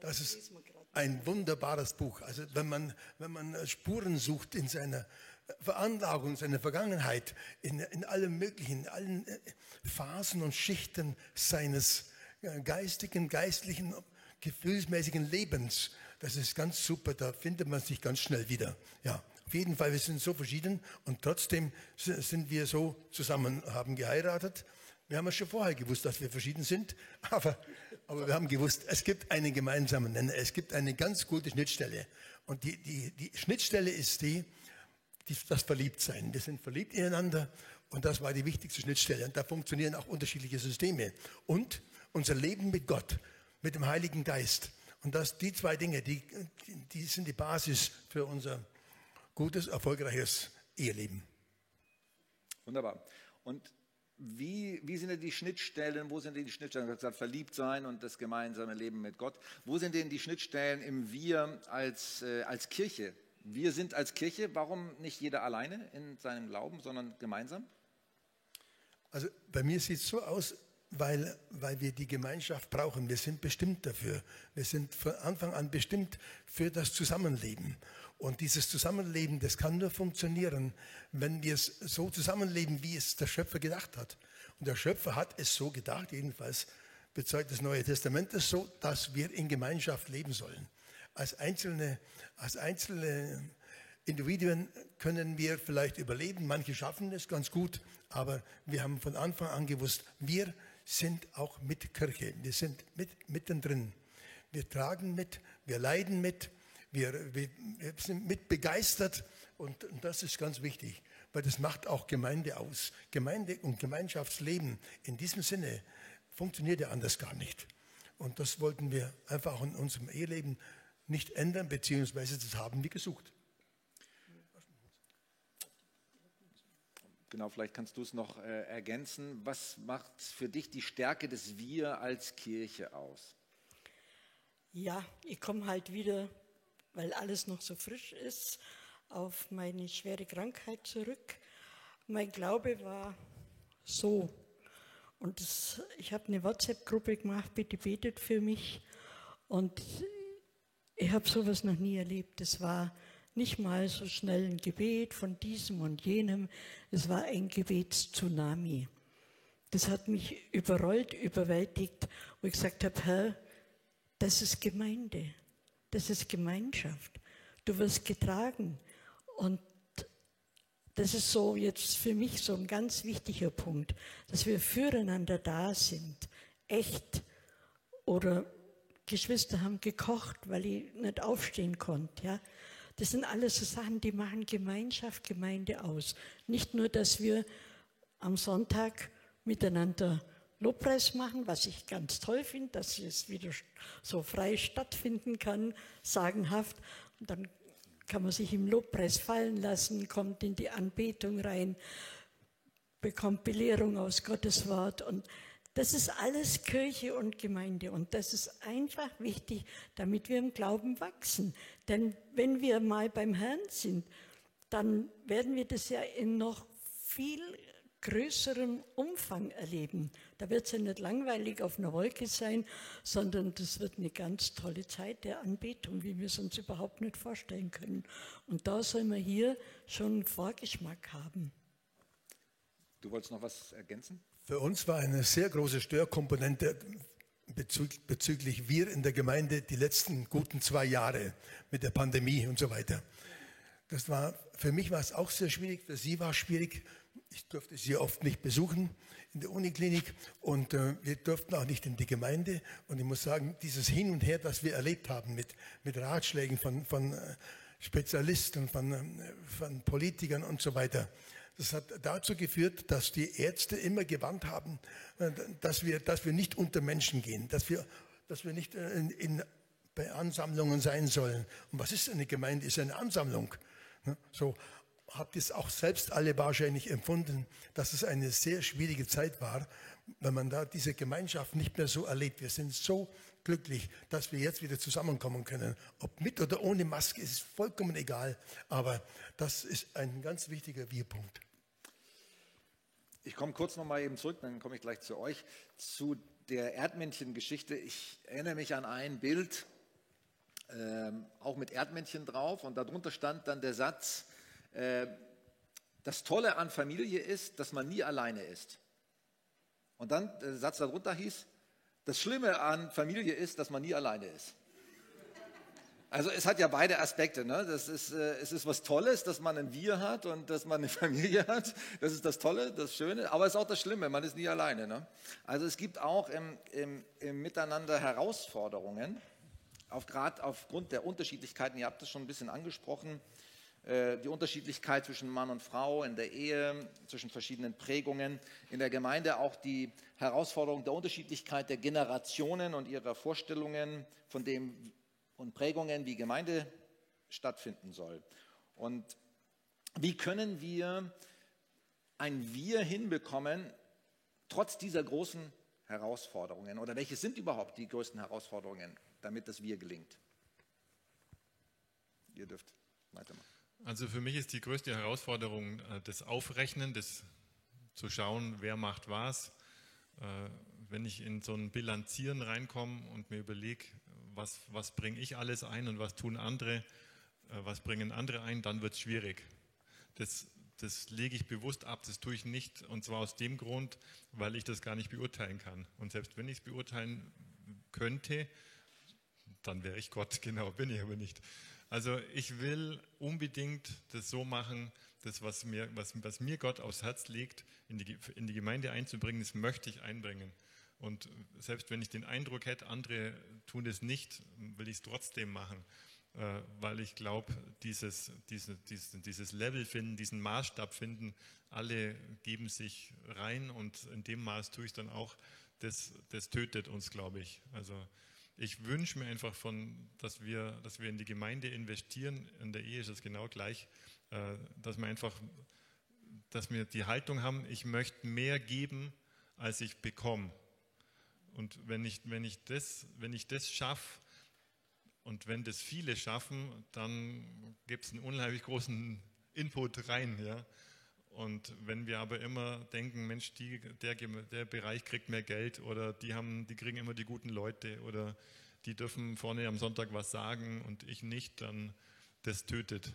Das ist ein wunderbares Buch. Also wenn man, wenn man Spuren sucht in seiner Veranlagung, seiner Vergangenheit, in, in allen möglichen, in allen äh, Phasen und Schichten seines äh, geistigen, geistlichen, gefühlsmäßigen Lebens, das ist ganz super, da findet man sich ganz schnell wieder. Ja, auf jeden Fall, wir sind so verschieden und trotzdem sind wir so zusammen, haben geheiratet wir haben ja schon vorher gewusst, dass wir verschieden sind, aber, aber wir haben gewusst, es gibt einen gemeinsamen Nenner, es gibt eine ganz gute Schnittstelle. Und die, die, die Schnittstelle ist die, das Verliebtsein. Wir sind verliebt ineinander und das war die wichtigste Schnittstelle. Und da funktionieren auch unterschiedliche Systeme. Und unser Leben mit Gott, mit dem Heiligen Geist. Und das, die zwei Dinge, die, die sind die Basis für unser gutes, erfolgreiches Eheleben. Wunderbar. Und wie, wie sind denn die Schnittstellen, wo sind denn die Schnittstellen, du hast gesagt, verliebt sein und das gemeinsame Leben mit Gott, wo sind denn die Schnittstellen im Wir als, äh, als Kirche? Wir sind als Kirche, warum nicht jeder alleine in seinem Glauben, sondern gemeinsam? Also bei mir sieht es so aus, weil, weil wir die Gemeinschaft brauchen. Wir sind bestimmt dafür. Wir sind von Anfang an bestimmt für das Zusammenleben. Und dieses Zusammenleben, das kann nur funktionieren, wenn wir es so zusammenleben, wie es der Schöpfer gedacht hat. Und der Schöpfer hat es so gedacht, jedenfalls bezeugt das Neue Testament es so, dass wir in Gemeinschaft leben sollen. Als einzelne, als einzelne Individuen können wir vielleicht überleben, manche schaffen es ganz gut, aber wir haben von Anfang an gewusst, wir sind auch mit Kirche, wir sind mit, mittendrin. Wir tragen mit, wir leiden mit, wir, wir, sind mit begeistert und, und das ist ganz wichtig, weil das macht auch Gemeinde aus. Gemeinde und Gemeinschaftsleben in diesem Sinne funktioniert ja anders gar nicht. Und das wollten wir einfach in unserem Eheleben nicht ändern, beziehungsweise das haben wir gesucht. Genau, vielleicht kannst du es noch äh, ergänzen. Was macht für dich die Stärke des Wir als Kirche aus? Ja, ich komme halt wieder weil alles noch so frisch ist, auf meine schwere Krankheit zurück. Mein Glaube war so. Und das, ich habe eine WhatsApp-Gruppe gemacht, bitte betet für mich. Und ich habe sowas noch nie erlebt. Es war nicht mal so schnell ein Gebet von diesem und jenem. Es war ein Gebetstsunami. Das hat mich überrollt, überwältigt, wo ich gesagt habe, Herr, das ist Gemeinde. Das ist Gemeinschaft. Du wirst getragen. Und das ist so jetzt für mich so ein ganz wichtiger Punkt, dass wir füreinander da sind. Echt. Oder Geschwister haben gekocht, weil ich nicht aufstehen konnte. Ja. Das sind alles so Sachen, die machen Gemeinschaft, Gemeinde aus. Nicht nur, dass wir am Sonntag miteinander Lobpreis machen, was ich ganz toll finde, dass es wieder so frei stattfinden kann, sagenhaft. Und dann kann man sich im Lobpreis fallen lassen, kommt in die Anbetung rein, bekommt Belehrung aus Gottes Wort. Und Das ist alles Kirche und Gemeinde und das ist einfach wichtig, damit wir im Glauben wachsen. Denn wenn wir mal beim Herrn sind, dann werden wir das ja in noch viel größerem Umfang erleben. Da wird es ja nicht langweilig auf einer Wolke sein, sondern das wird eine ganz tolle Zeit der Anbetung, wie wir es uns überhaupt nicht vorstellen können. Und da soll man hier schon einen Vorgeschmack haben. Du wolltest noch was ergänzen? Für uns war eine sehr große Störkomponente bezüglich wir in der Gemeinde die letzten guten zwei Jahre mit der Pandemie und so weiter. Das war, für mich war es auch sehr schwierig, für sie war es schwierig. Ich durfte sie oft nicht besuchen in der Uniklinik und äh, wir durften auch nicht in die Gemeinde. Und ich muss sagen, dieses Hin und Her, das wir erlebt haben mit, mit Ratschlägen von, von äh, Spezialisten, von, äh, von Politikern und so weiter, das hat dazu geführt, dass die Ärzte immer gewarnt haben, äh, dass wir, dass wir nicht unter Menschen gehen, dass wir, dass wir nicht äh, in, in, bei Ansammlungen sein sollen. Und was ist eine Gemeinde? Ist eine Ansammlung. So habt ihr es auch selbst alle wahrscheinlich empfunden, dass es eine sehr schwierige Zeit war, wenn man da diese Gemeinschaft nicht mehr so erlebt. Wir sind so glücklich, dass wir jetzt wieder zusammenkommen können. Ob mit oder ohne Maske ist vollkommen egal, aber das ist ein ganz wichtiger Wirpunkt. Ich komme kurz noch mal eben zurück, dann komme ich gleich zu euch, zu der Erdmännchen-Geschichte. Ich erinnere mich an ein Bild, äh, auch mit Erdmännchen drauf, und darunter stand dann der Satz, äh, das Tolle an Familie ist, dass man nie alleine ist. Und dann der Satz darunter hieß, das Schlimme an Familie ist, dass man nie alleine ist. Also es hat ja beide Aspekte. Ne? Das ist, äh, es ist was Tolles, dass man ein Wir hat und dass man eine Familie hat. Das ist das Tolle, das Schöne. Aber es ist auch das Schlimme, man ist nie alleine. Ne? Also es gibt auch im, im, im Miteinander Herausforderungen, auf, gerade aufgrund der Unterschiedlichkeiten. Ihr habt das schon ein bisschen angesprochen. Äh, die Unterschiedlichkeit zwischen Mann und Frau in der Ehe, zwischen verschiedenen Prägungen. In der Gemeinde auch die Herausforderung der Unterschiedlichkeit der Generationen und ihrer Vorstellungen von dem, und Prägungen, wie Gemeinde stattfinden soll. Und wie können wir ein Wir hinbekommen, trotz dieser großen Herausforderungen? Oder welche sind überhaupt die größten Herausforderungen, damit das Wir gelingt? Ihr dürft weitermachen. Also für mich ist die größte Herausforderung äh, das Aufrechnen, das zu schauen, wer macht was. Äh, wenn ich in so ein Bilanzieren reinkomme und mir überlege, was, was bringe ich alles ein und was tun andere, äh, was bringen andere ein, dann wird es schwierig. Das, das lege ich bewusst ab, das tue ich nicht und zwar aus dem Grund, weil ich das gar nicht beurteilen kann. Und selbst wenn ich es beurteilen könnte, dann wäre ich Gott, genau, bin ich aber nicht. Also ich will unbedingt das so machen, das, was mir, was, was mir Gott aufs Herz legt, in die, in die Gemeinde einzubringen, das möchte ich einbringen. Und selbst wenn ich den Eindruck hätte, andere tun es nicht, will ich es trotzdem machen, äh, weil ich glaube, dieses, diese, dieses, dieses Level finden, diesen Maßstab finden, alle geben sich rein und in dem Maß tue ich dann auch, das, das tötet uns, glaube ich. Also ich wünsche mir einfach von, dass wir, dass wir in die Gemeinde investieren. In der Ehe ist es genau gleich, äh, dass wir einfach, dass wir die Haltung haben, ich möchte mehr geben, als ich bekomme. Und wenn ich, wenn ich das, das schaffe, und wenn das viele schaffen, dann gibt es einen unheimlich großen Input rein. Ja? Und wenn wir aber immer denken, Mensch, die, der, der Bereich kriegt mehr Geld oder die, haben, die kriegen immer die guten Leute oder die dürfen vorne am Sonntag was sagen und ich nicht, dann das tötet.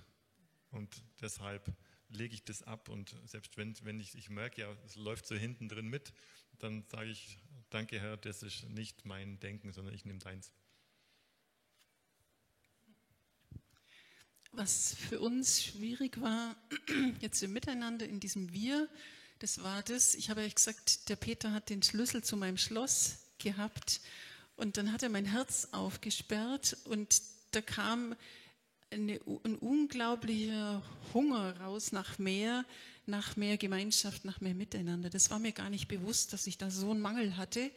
Und deshalb lege ich das ab und selbst wenn, wenn ich, ich merke, ja, es läuft so hinten drin mit, dann sage ich, danke Herr, das ist nicht mein Denken, sondern ich nehme deins. Was für uns schwierig war, jetzt im Miteinander, in diesem Wir, das war das, ich habe euch gesagt, der Peter hat den Schlüssel zu meinem Schloss gehabt und dann hat er mein Herz aufgesperrt und da kam eine, ein unglaublicher Hunger raus nach mehr, nach mehr Gemeinschaft, nach mehr Miteinander. Das war mir gar nicht bewusst, dass ich da so einen Mangel hatte.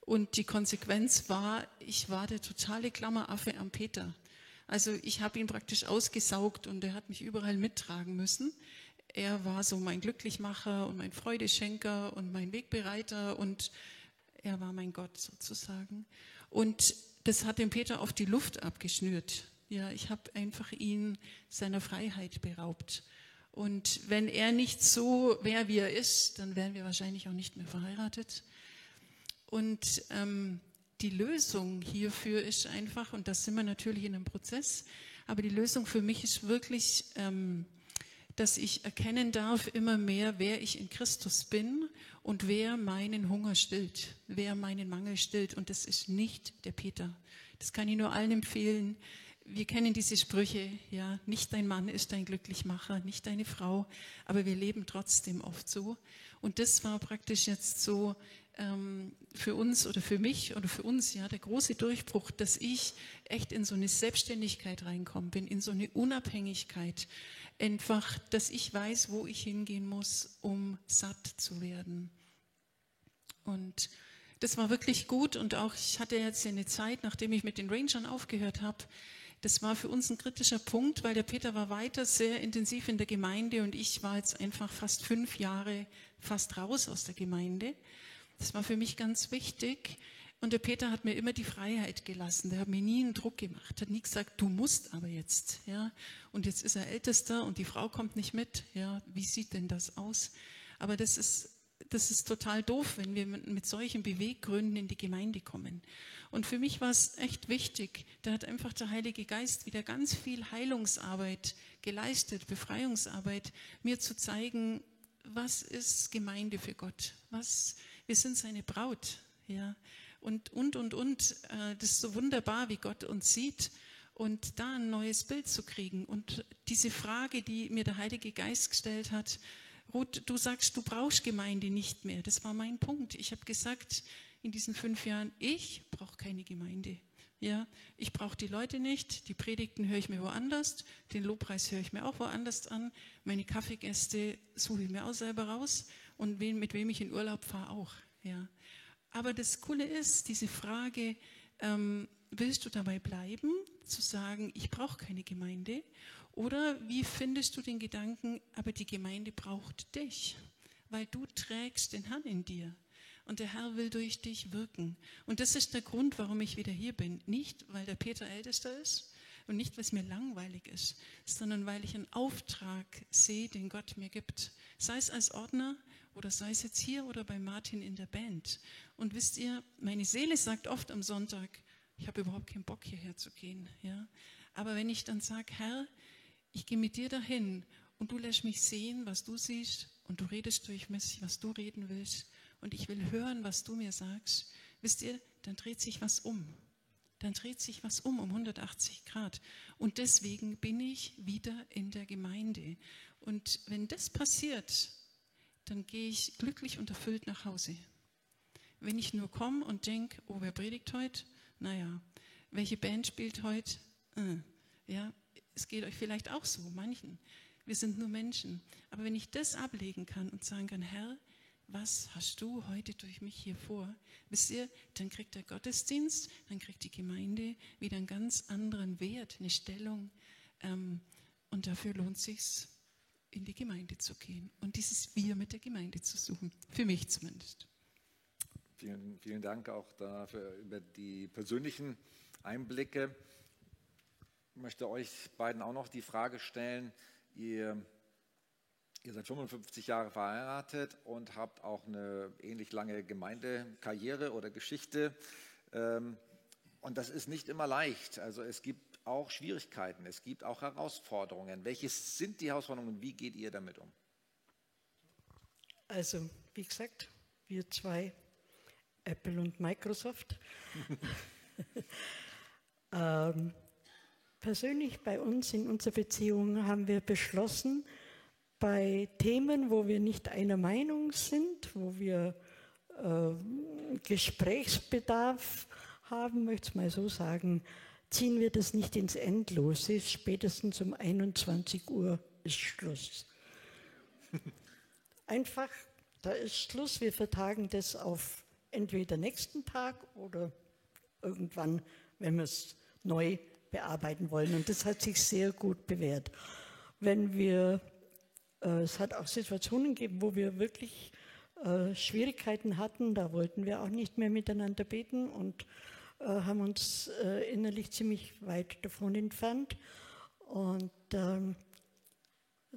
Und die Konsequenz war, ich war der totale Klammeraffe am Peter. Also ich habe ihn praktisch ausgesaugt und er hat mich überall mittragen müssen. Er war so mein Glücklichmacher und mein Freudeschenker und mein Wegbereiter und Er war mein Gott sozusagen. Und das hat dem Peter auf die Luft abgeschnürt. Ja, ich habe einfach ihn seiner Freiheit beraubt. Und wenn er nicht so wäre, wie er ist, dann wären wir wahrscheinlich auch nicht mehr verheiratet. Und ähm, die Lösung hierfür ist einfach, und das sind wir natürlich in einem Prozess, aber die Lösung für mich ist wirklich, ähm, dass ich erkennen darf immer mehr, wer ich in Christus bin und wer meinen Hunger stillt, wer meinen Mangel stillt. Und das ist nicht der Peter. Das kann ich nur allen empfehlen. Wir kennen diese Sprüche, ja, nicht dein Mann ist dein Glücklichmacher, nicht deine Frau, aber wir leben trotzdem oft so. Und das war praktisch jetzt so ähm, für uns oder für mich oder für uns ja der große Durchbruch, dass ich echt in so eine Selbstständigkeit reinkommen bin, in so eine Unabhängigkeit, einfach, dass ich weiß, wo ich hingehen muss, um satt zu werden. Und das war wirklich gut und auch ich hatte jetzt eine Zeit, nachdem ich mit den Rangern aufgehört habe, das war für uns ein kritischer Punkt, weil der Peter war weiter sehr intensiv in der Gemeinde und ich war jetzt einfach fast fünf Jahre fast raus aus der Gemeinde. Das war für mich ganz wichtig. Und der Peter hat mir immer die Freiheit gelassen. Der hat mir nie einen Druck gemacht, hat nie gesagt, du musst aber jetzt. Ja. Und jetzt ist er Ältester und die Frau kommt nicht mit. Ja. Wie sieht denn das aus? Aber das ist, das ist total doof, wenn wir mit solchen Beweggründen in die Gemeinde kommen. Und für mich war es echt wichtig. Da hat einfach der Heilige Geist wieder ganz viel Heilungsarbeit geleistet, Befreiungsarbeit, mir zu zeigen, was ist Gemeinde für Gott? Was, wir sind seine Braut. Ja. Und, und, und, und. Äh, das ist so wunderbar, wie Gott uns sieht. Und da ein neues Bild zu kriegen. Und diese Frage, die mir der Heilige Geist gestellt hat, Ruth, du sagst, du brauchst Gemeinde nicht mehr. Das war mein Punkt. Ich habe gesagt, in diesen fünf Jahren, ich brauche keine Gemeinde. Ja, ich brauche die Leute nicht, die Predigten höre ich mir woanders, den Lobpreis höre ich mir auch woanders an, meine Kaffeegäste suche ich mir auch selber raus und wen, mit wem ich in Urlaub fahre auch. Ja. Aber das Coole ist, diese Frage, ähm, willst du dabei bleiben, zu sagen, ich brauche keine Gemeinde? Oder wie findest du den Gedanken, aber die Gemeinde braucht dich, weil du trägst den Herrn in dir und der Herr will durch dich wirken. Und das ist der Grund, warum ich wieder hier bin. Nicht, weil der Peter ältester ist und nicht, weil es mir langweilig ist, sondern weil ich einen Auftrag sehe, den Gott mir gibt. Sei es als Ordner oder sei es jetzt hier oder bei Martin in der Band. Und wisst ihr, meine Seele sagt oft am Sonntag, ich habe überhaupt keinen Bock hierher zu gehen. Ja? Aber wenn ich dann sage, Herr, ich gehe mit dir dahin und du lässt mich sehen, was du siehst und du redest durch mich, was du reden willst, und ich will hören, was du mir sagst, wisst ihr, dann dreht sich was um. Dann dreht sich was um um 180 Grad. Und deswegen bin ich wieder in der Gemeinde. Und wenn das passiert, dann gehe ich glücklich und erfüllt nach Hause. Wenn ich nur komme und denke, oh, wer predigt heute? Naja, welche Band spielt heute? Äh, ja, es geht euch vielleicht auch so, manchen. Wir sind nur Menschen. Aber wenn ich das ablegen kann und sagen kann, Herr, was hast du heute durch mich hier vor? Wisst ihr, dann kriegt der Gottesdienst, dann kriegt die Gemeinde wieder einen ganz anderen Wert, eine Stellung. Ähm, und dafür lohnt es sich, in die Gemeinde zu gehen und dieses Wir mit der Gemeinde zu suchen. Für mich zumindest. Vielen, vielen Dank auch dafür über die persönlichen Einblicke. Ich möchte euch beiden auch noch die Frage stellen, ihr Ihr seid 55 Jahre verheiratet und habt auch eine ähnlich lange Gemeindekarriere oder Geschichte. Ähm, und das ist nicht immer leicht. Also es gibt auch Schwierigkeiten, es gibt auch Herausforderungen. Welche sind die Herausforderungen und wie geht ihr damit um? Also, wie gesagt, wir zwei, Apple und Microsoft. ähm, persönlich bei uns in unserer Beziehung haben wir beschlossen, bei Themen, wo wir nicht einer Meinung sind, wo wir äh, Gesprächsbedarf haben, möchte ich mal so sagen, ziehen wir das nicht ins Endlose. Spätestens um 21 Uhr ist Schluss. Einfach, da ist Schluss. Wir vertagen das auf entweder nächsten Tag oder irgendwann, wenn wir es neu bearbeiten wollen. Und das hat sich sehr gut bewährt. Wenn wir es hat auch Situationen gegeben, wo wir wirklich äh, Schwierigkeiten hatten, da wollten wir auch nicht mehr miteinander beten und äh, haben uns äh, innerlich ziemlich weit davon entfernt. Und ähm,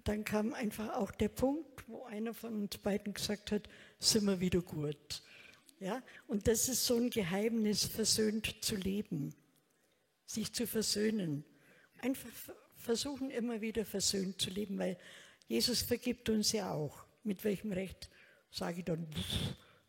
dann kam einfach auch der Punkt, wo einer von uns beiden gesagt hat, sind wir wieder gut. Ja? Und das ist so ein Geheimnis, versöhnt zu leben, sich zu versöhnen. Einfach versuchen, immer wieder versöhnt zu leben, weil Jesus vergibt uns ja auch. Mit welchem Recht sage ich dann,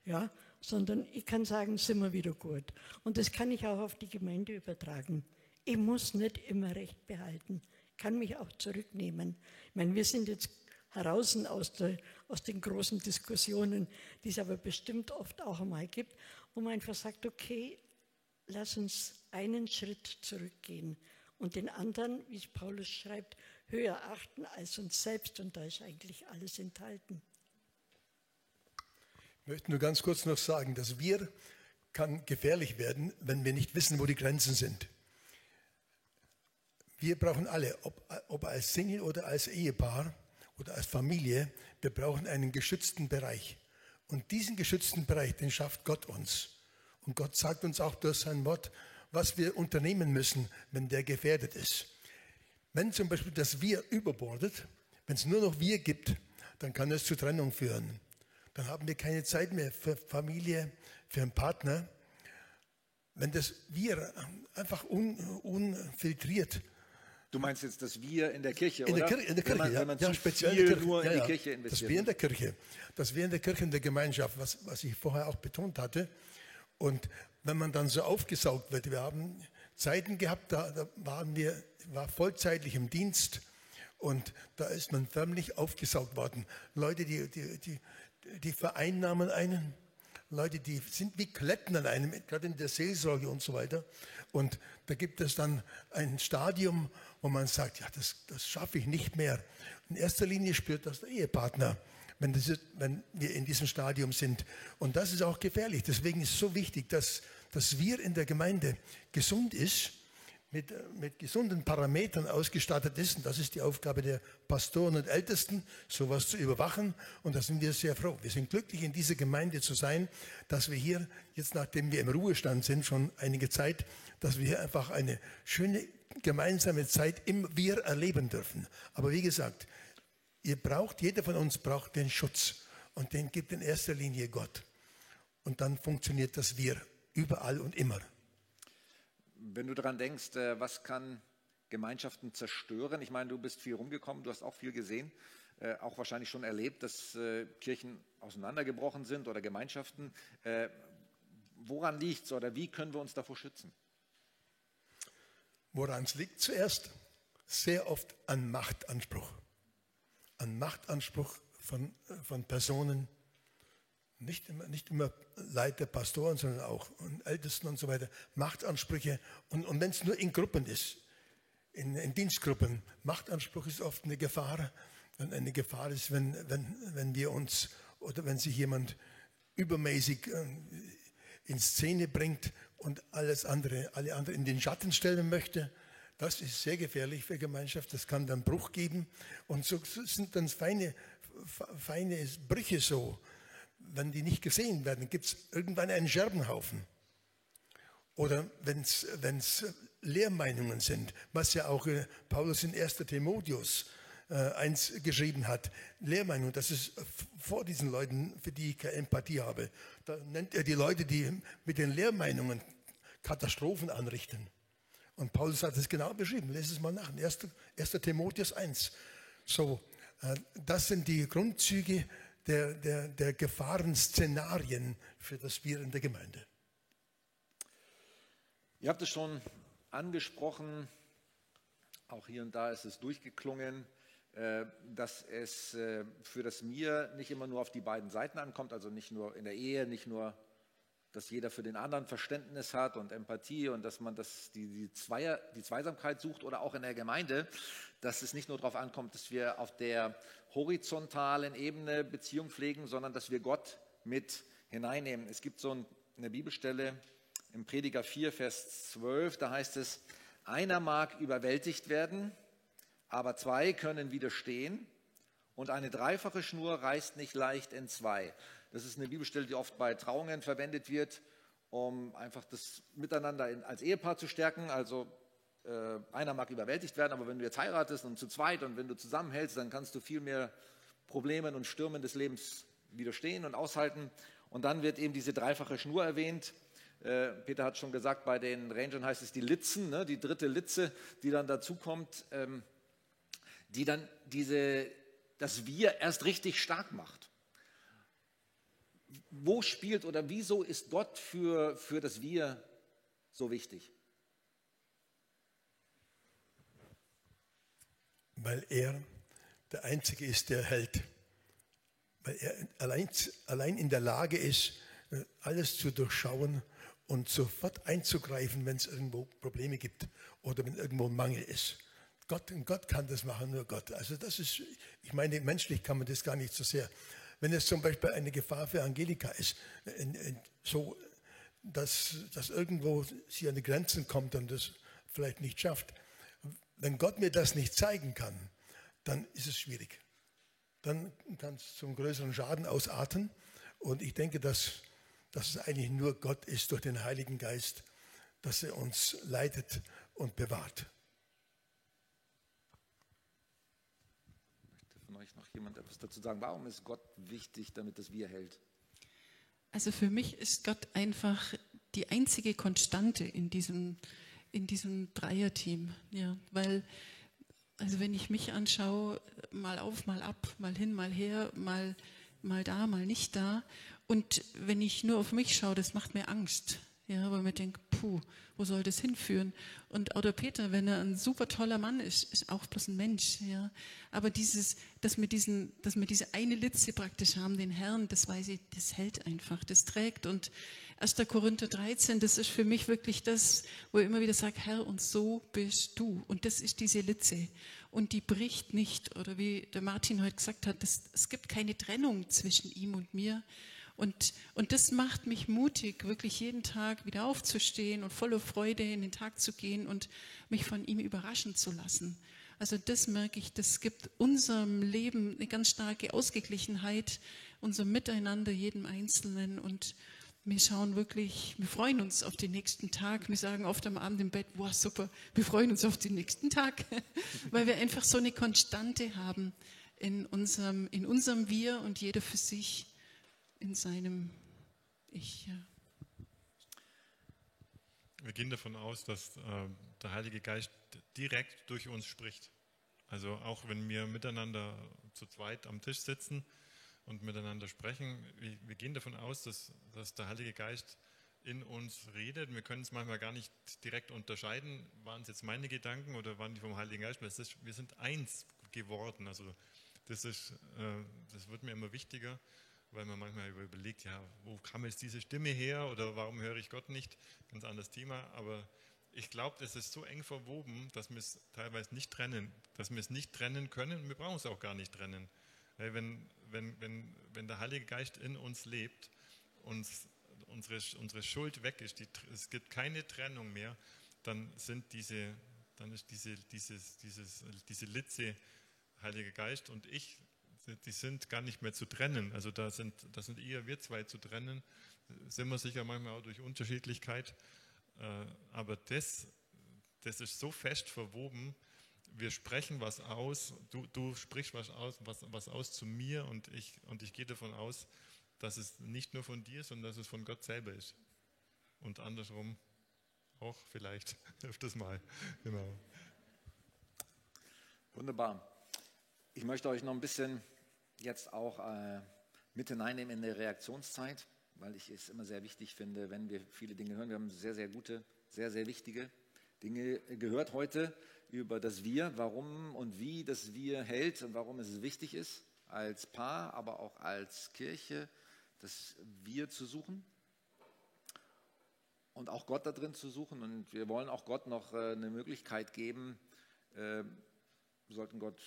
ja, sondern ich kann sagen, sind wir wieder gut. Und das kann ich auch auf die Gemeinde übertragen. Ich muss nicht immer Recht behalten, kann mich auch zurücknehmen. Ich meine, wir sind jetzt heraus aus, der, aus den großen Diskussionen, die es aber bestimmt oft auch einmal gibt, wo man einfach sagt, okay, lass uns einen Schritt zurückgehen und den anderen, wie es Paulus schreibt, höher achten als uns selbst. Und da ist eigentlich alles enthalten. Ich möchte nur ganz kurz noch sagen, dass wir kann gefährlich werden, wenn wir nicht wissen, wo die Grenzen sind. Wir brauchen alle, ob, ob als Single oder als Ehepaar oder als Familie, wir brauchen einen geschützten Bereich. Und diesen geschützten Bereich, den schafft Gott uns. Und Gott sagt uns auch durch sein Wort, was wir unternehmen müssen, wenn der gefährdet ist. Wenn zum Beispiel das Wir überbordet, wenn es nur noch Wir gibt, dann kann es zu Trennung führen. Dann haben wir keine Zeit mehr für Familie, für einen Partner. Wenn das Wir einfach un, unfiltriert Du meinst jetzt das Wir in der Kirche, in oder? Der Kirche, in der Kirche, wenn man, ja. wenn man ja, speziell in Kirche, nur ja, in die ja. Kirche investiert. Das Wir in der Kirche. Das Wir in der Kirche, in der Gemeinschaft, was, was ich vorher auch betont hatte. Und wenn man dann so aufgesaugt wird, wir haben Zeiten gehabt, da, da waren wir, war vollzeitlich im Dienst und da ist man förmlich aufgesaugt worden. Leute, die, die, die, die vereinnahmen einen, Leute, die sind wie Kletten an einem, gerade in der Seelsorge und so weiter. Und da gibt es dann ein Stadium, wo man sagt, ja, das, das schaffe ich nicht mehr. In erster Linie spürt das der Ehepartner, wenn, das ist, wenn wir in diesem Stadium sind. Und das ist auch gefährlich. Deswegen ist es so wichtig, dass, dass wir in der Gemeinde gesund ist mit, mit gesunden Parametern ausgestattet ist. Und das ist die Aufgabe der Pastoren und Ältesten, sowas zu überwachen. Und da sind wir sehr froh. Wir sind glücklich, in dieser Gemeinde zu sein, dass wir hier, jetzt nachdem wir im Ruhestand sind, schon einige Zeit, dass wir hier einfach eine schöne gemeinsame Zeit im Wir erleben dürfen. Aber wie gesagt, ihr braucht, jeder von uns braucht den Schutz. Und den gibt in erster Linie Gott. Und dann funktioniert das Wir überall und immer. Wenn du daran denkst, äh, was kann Gemeinschaften zerstören? Ich meine, du bist viel rumgekommen, du hast auch viel gesehen, äh, auch wahrscheinlich schon erlebt, dass äh, Kirchen auseinandergebrochen sind oder Gemeinschaften. Woran liegt es oder wie können wir uns davor schützen? Woran es liegt zuerst? Sehr oft an Machtanspruch. An Machtanspruch von, von Personen, nicht immer, nicht immer Leiter, Pastoren, sondern auch Ältesten und so weiter, Machtansprüche. Und, und wenn es nur in Gruppen ist, in, in, Dienstgruppen, Machtanspruch ist oft eine Gefahr. Und eine Gefahr ist, wenn, wenn, wenn wir uns oder wenn sich jemand übermäßig äh, in Szene bringt und alles andere, alle anderen in den Schatten stellen möchte. Das ist sehr gefährlich für Gemeinschaft. Das kann dann Bruch geben. Und so sind dann feine, feine Brüche so wenn die nicht gesehen werden, gibt es irgendwann einen Scherbenhaufen. Oder wenn es Lehrmeinungen sind, was ja auch äh, Paulus in 1. Timotheus äh, 1 geschrieben hat. Lehrmeinungen, das ist vor diesen Leuten, für die ich keine Empathie habe. Da nennt er die Leute, die mit den Lehrmeinungen Katastrophen anrichten. Und Paulus hat es genau beschrieben. Lest es mal nach. 1. 1. Timotheus 1. So, äh, das sind die Grundzüge der, der, der Gefahrenszenarien für das Wir in der Gemeinde. Ihr habt es schon angesprochen, auch hier und da ist es durchgeklungen, äh, dass es äh, für das Mir nicht immer nur auf die beiden Seiten ankommt, also nicht nur in der Ehe, nicht nur, dass jeder für den anderen Verständnis hat und Empathie und dass man das, die, die, Zweier, die Zweisamkeit sucht oder auch in der Gemeinde, dass es nicht nur darauf ankommt, dass wir auf der horizontalen Ebene Beziehung pflegen, sondern dass wir Gott mit hineinnehmen. Es gibt so eine Bibelstelle im Prediger 4, Vers 12, da heißt es, einer mag überwältigt werden, aber zwei können widerstehen und eine dreifache Schnur reißt nicht leicht in zwei. Das ist eine Bibelstelle, die oft bei Trauungen verwendet wird, um einfach das Miteinander in, als Ehepaar zu stärken. Also äh, einer mag überwältigt werden, aber wenn du jetzt heiratest und zu zweit und wenn du zusammenhältst, dann kannst du viel mehr Problemen und Stürmen des Lebens widerstehen und aushalten. Und dann wird eben diese dreifache Schnur erwähnt. Äh, Peter hat schon gesagt, bei den Rangern heißt es die Litzen, ne, die dritte Litze, die dann dazukommt, ähm, die dann diese, das Wir erst richtig stark macht. Wo spielt oder wieso ist Gott für, für das Wir so wichtig? Weil er der Einzige ist, der hält. Weil er allein, allein in der Lage ist, alles zu durchschauen und sofort einzugreifen, wenn es irgendwo Probleme gibt oder wenn irgendwo ein Mangel ist. Gott, Gott kann das machen, nur Gott. Also das ist, ich meine, menschlich kann man das gar nicht so sehr. Wenn es zum Beispiel eine Gefahr für Angelika ist, so, dass, dass irgendwo sie an die Grenzen kommt und das vielleicht nicht schafft, wenn Gott mir das nicht zeigen kann, dann ist es schwierig. Dann kann es zum größeren Schaden ausarten. Und ich denke, dass, dass es eigentlich nur Gott ist durch den Heiligen Geist, dass er uns leitet und bewahrt. Möchte von euch noch jemand etwas dazu sagen? Warum ist Gott wichtig, damit es wir hält? Also für mich ist Gott einfach die einzige Konstante in diesem, in diesem Dreierteam. Ja, weil also wenn ich mich anschaue, mal auf, mal ab, mal hin, mal her, mal, mal da, mal nicht da. Und wenn ich nur auf mich schaue, das macht mir Angst. Ja, weil man denkt, puh, wo soll das hinführen? Und auch der Peter, wenn er ein super toller Mann ist, ist auch bloß ein Mensch. Ja. Aber dieses, dass wir, diesen, dass wir diese eine Litze praktisch haben, den Herrn, das weiß ich, das hält einfach, das trägt. Und 1. Korinther 13, das ist für mich wirklich das, wo er immer wieder sagt, Herr, und so bist du. Und das ist diese Litze. Und die bricht nicht. Oder wie der Martin heute gesagt hat, das, es gibt keine Trennung zwischen ihm und mir. Und, und das macht mich mutig, wirklich jeden Tag wieder aufzustehen und voller Freude in den Tag zu gehen und mich von ihm überraschen zu lassen. Also das merke ich, das gibt unserem Leben eine ganz starke Ausgeglichenheit, unserem Miteinander, jedem Einzelnen. Und, wir schauen wirklich, wir freuen uns auf den nächsten Tag. Wir sagen oft am Abend im Bett, wow, super, wir freuen uns auf den nächsten Tag, weil wir einfach so eine Konstante haben in unserem, in unserem Wir und jeder für sich in seinem Ich. Wir gehen davon aus, dass äh, der Heilige Geist direkt durch uns spricht. Also auch wenn wir miteinander zu zweit am Tisch sitzen, und miteinander sprechen. Wir, wir gehen davon aus, dass, dass der Heilige Geist in uns redet. Wir können es manchmal gar nicht direkt unterscheiden, waren es jetzt meine Gedanken oder waren die vom Heiligen Geist. Ist, wir sind eins geworden. Also das, ist, äh, das wird mir immer wichtiger, weil man manchmal überlegt, ja, wo kam jetzt diese Stimme her oder warum höre ich Gott nicht? Ganz anderes Thema. Aber ich glaube, das ist so eng verwoben, dass wir es teilweise nicht trennen, dass wir es nicht trennen können. Wir brauchen es auch gar nicht trennen. Weil wenn, wenn, wenn, wenn der Heilige Geist in uns lebt, uns unsere, unsere Schuld weg ist, die, es gibt keine Trennung mehr, dann sind diese, dann ist diese, dieses, dieses, diese Litze Heilige Geist und ich, die sind gar nicht mehr zu trennen. Also da sind, da sind eher wir zwei zu trennen. Sind wir sicher manchmal auch durch Unterschiedlichkeit. Äh, aber das, das ist so fest verwoben, wir sprechen was aus, du, du sprichst was aus, was, was aus zu mir und ich, und ich gehe davon aus, dass es nicht nur von dir ist, sondern dass es von Gott selber ist. Und andersrum auch vielleicht öfters mal. Genau. Wunderbar. Ich möchte euch noch ein bisschen jetzt auch äh, mit hineinnehmen in der Reaktionszeit, weil ich es immer sehr wichtig finde, wenn wir viele Dinge hören. Wir haben sehr, sehr gute, sehr, sehr wichtige Dinge gehört heute über das Wir, warum und wie das Wir hält und warum es wichtig ist, als Paar, aber auch als Kirche, das Wir zu suchen und auch Gott da drin zu suchen. Und wir wollen auch Gott noch äh, eine Möglichkeit geben. Wir sollten Gott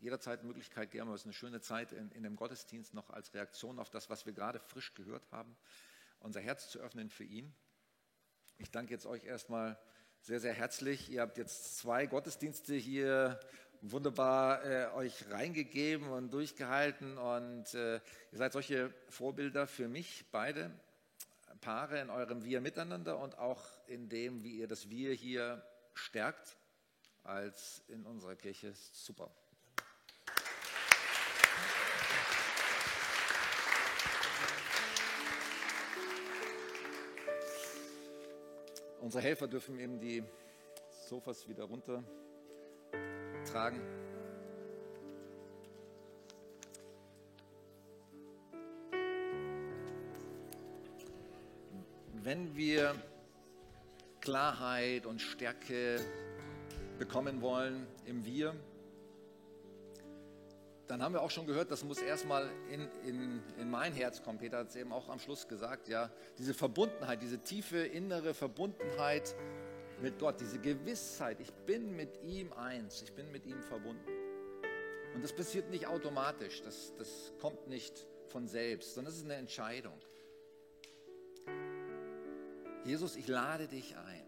jederzeit Möglichkeit geben, aber es ist eine schöne Zeit in, in dem Gottesdienst noch als Reaktion auf das, was wir gerade frisch gehört haben, unser Herz zu öffnen für ihn. Ich danke jetzt euch erstmal sehr, sehr herzlich. Ihr habt jetzt zwei Gottesdienste hier wunderbar äh, euch reingegeben und durchgehalten und äh, ihr seid solche Vorbilder für mich, beide Paare in eurem Wir miteinander und auch in dem, wie ihr das Wir hier stärkt als in unserer Kirche. Super. Unsere Helfer dürfen eben die Sofas wieder runter tragen. Wenn wir Klarheit und Stärke bekommen wollen im Wir, dann haben wir auch schon gehört, das muss erstmal in, in, in mein Herz kommen. Peter hat es eben auch am Schluss gesagt, ja, diese Verbundenheit, diese tiefe innere Verbundenheit mit Gott, diese Gewissheit, ich bin mit ihm eins, ich bin mit ihm verbunden. Und das passiert nicht automatisch, das, das kommt nicht von selbst, sondern es ist eine Entscheidung. Jesus, ich lade dich ein.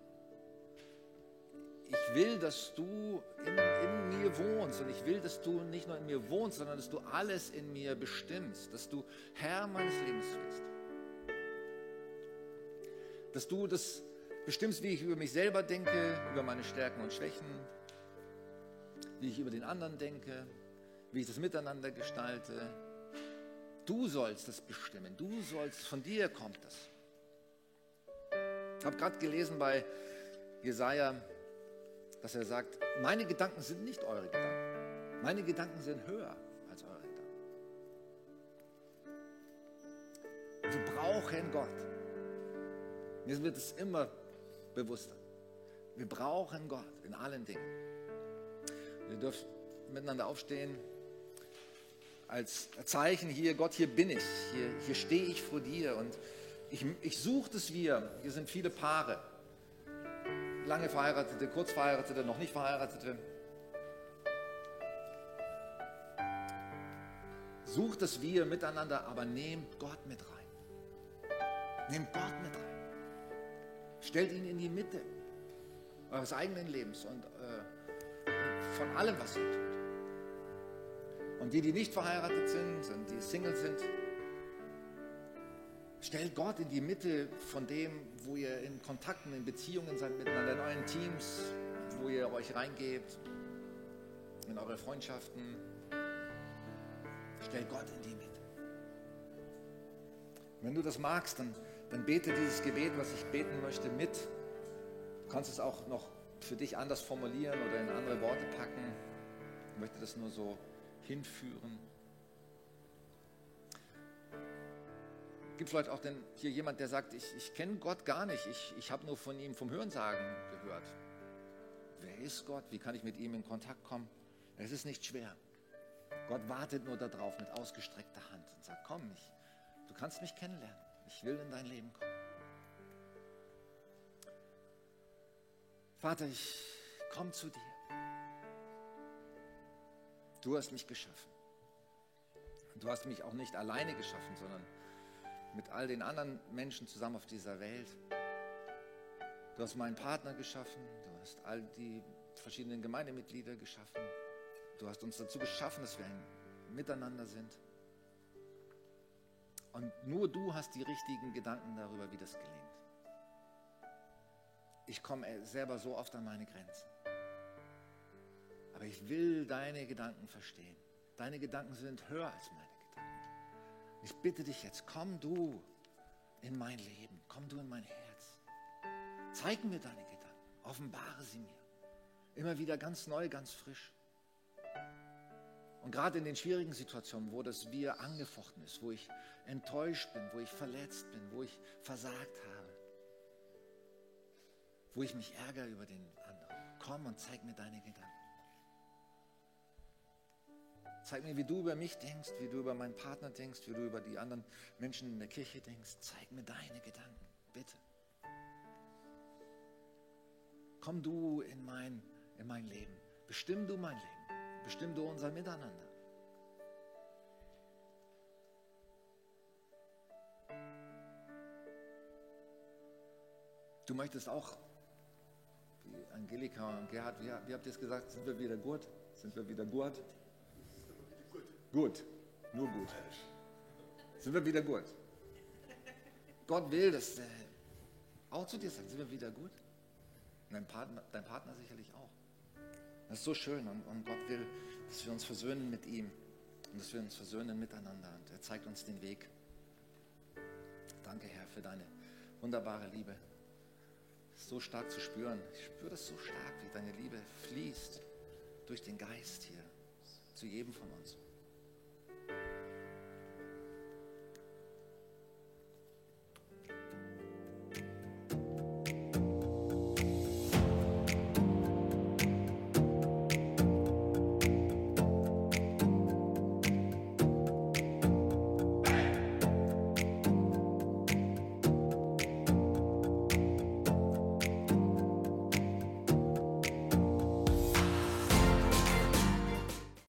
Ich will, dass du in, in, mir wohnst und ich will, dass du nicht nur in mir wohnst, sondern dass du alles in mir bestimmst, dass du Herr meines Lebens bist. Dass du das bestimmst, wie ich über mich selber denke, über meine Stärken und Schwächen, wie ich über den anderen denke, wie ich das Miteinander gestalte. Du sollst das bestimmen, du sollst, von dir kommt das. Ich habe gerade gelesen bei Jesaja, dass er sagt: Meine Gedanken sind nicht eure Gedanken. Meine Gedanken sind höher als eure Gedanken. Wir brauchen Gott. Mir wird es immer bewusster. Wir brauchen Gott in allen Dingen. Wir dürfen miteinander aufstehen als Zeichen hier, Gott, hier bin ich, hier, hier stehe ich vor dir und ich, ich suche das Wir. Hier sind viele Paare, lange Verheiratete, kurz Verheiratete, noch nicht Verheiratete. Sucht das Wir miteinander, aber nehmt Gott mit rein. Nehmt Gott mit rein. Stellt ihn in die Mitte eures eigenen Lebens und äh, von allem, was ihr tut. Und die, die nicht verheiratet sind und die Single sind, stellt Gott in die Mitte von dem, wo ihr in Kontakten, in Beziehungen seid miteinander, in euren Teams, wo ihr euch reingebt, in eure Freundschaften. Stellt Gott in die Mitte. Wenn du das magst, dann dann bete dieses Gebet, was ich beten möchte, mit. Du kannst es auch noch für dich anders formulieren oder in andere Worte packen. Ich möchte das nur so hinführen. Gibt vielleicht auch denn hier jemand, der sagt, ich, ich kenne Gott gar nicht, ich, ich habe nur von ihm vom Hörensagen gehört. Wer ist Gott? Wie kann ich mit ihm in Kontakt kommen? Es ist nicht schwer. Gott wartet nur darauf mit ausgestreckter Hand und sagt, komm, ich, du kannst mich kennenlernen. Ich will in dein Leben kommen. Vater, ich komme zu dir. Du hast mich geschaffen. Du hast mich auch nicht alleine geschaffen, sondern mit all den anderen Menschen zusammen auf dieser Welt. Du hast meinen Partner geschaffen, du hast all die verschiedenen Gemeindemitglieder geschaffen. Du hast uns dazu geschaffen, dass wir ein Miteinander sind. Und nur du hast die richtigen Gedanken darüber, wie das gelingt. Ich komme selber so oft an meine Grenzen. Aber ich will deine Gedanken verstehen. Deine Gedanken sind höher als meine. Ich bitte dich jetzt, komm du in mein Leben, komm du in mein Herz. Zeig mir deine Gedanken, offenbare sie mir. Immer wieder ganz neu, ganz frisch. Und gerade in den schwierigen Situationen, wo das Wir angefochten ist, wo ich enttäuscht bin, wo ich verletzt bin, wo ich versagt habe, wo ich mich ärgere über den anderen, komm und zeig mir deine Gedanken. Zeig mir, wie du über mich denkst, wie du über meinen Partner denkst, wie du über die anderen Menschen in der Kirche denkst. Zeig mir deine Gedanken, bitte. Komm du in mein, in mein Leben. Bestimm du mein Leben. Bestimm du unser Miteinander. Du möchtest auch wie Angelika und Gerhard, wie, wie habt ihr es gesagt? Sind wir wieder gut? Sind wir wieder gut? Gut, nur gut. Sind wir wieder gut? Gott will, dass äh, auch zu dir sagt, sind wir wieder gut? Dein Partner, dein Partner sicherlich auch. Das ist so schön und, und Gott will, dass wir uns versöhnen mit ihm und dass wir uns versöhnen miteinander. Und er zeigt uns den Weg. Danke, Herr, für deine wunderbare Liebe. So stark zu spüren. Ich spüre das so stark, wie deine Liebe fließt durch den Geist hier zu jedem von uns.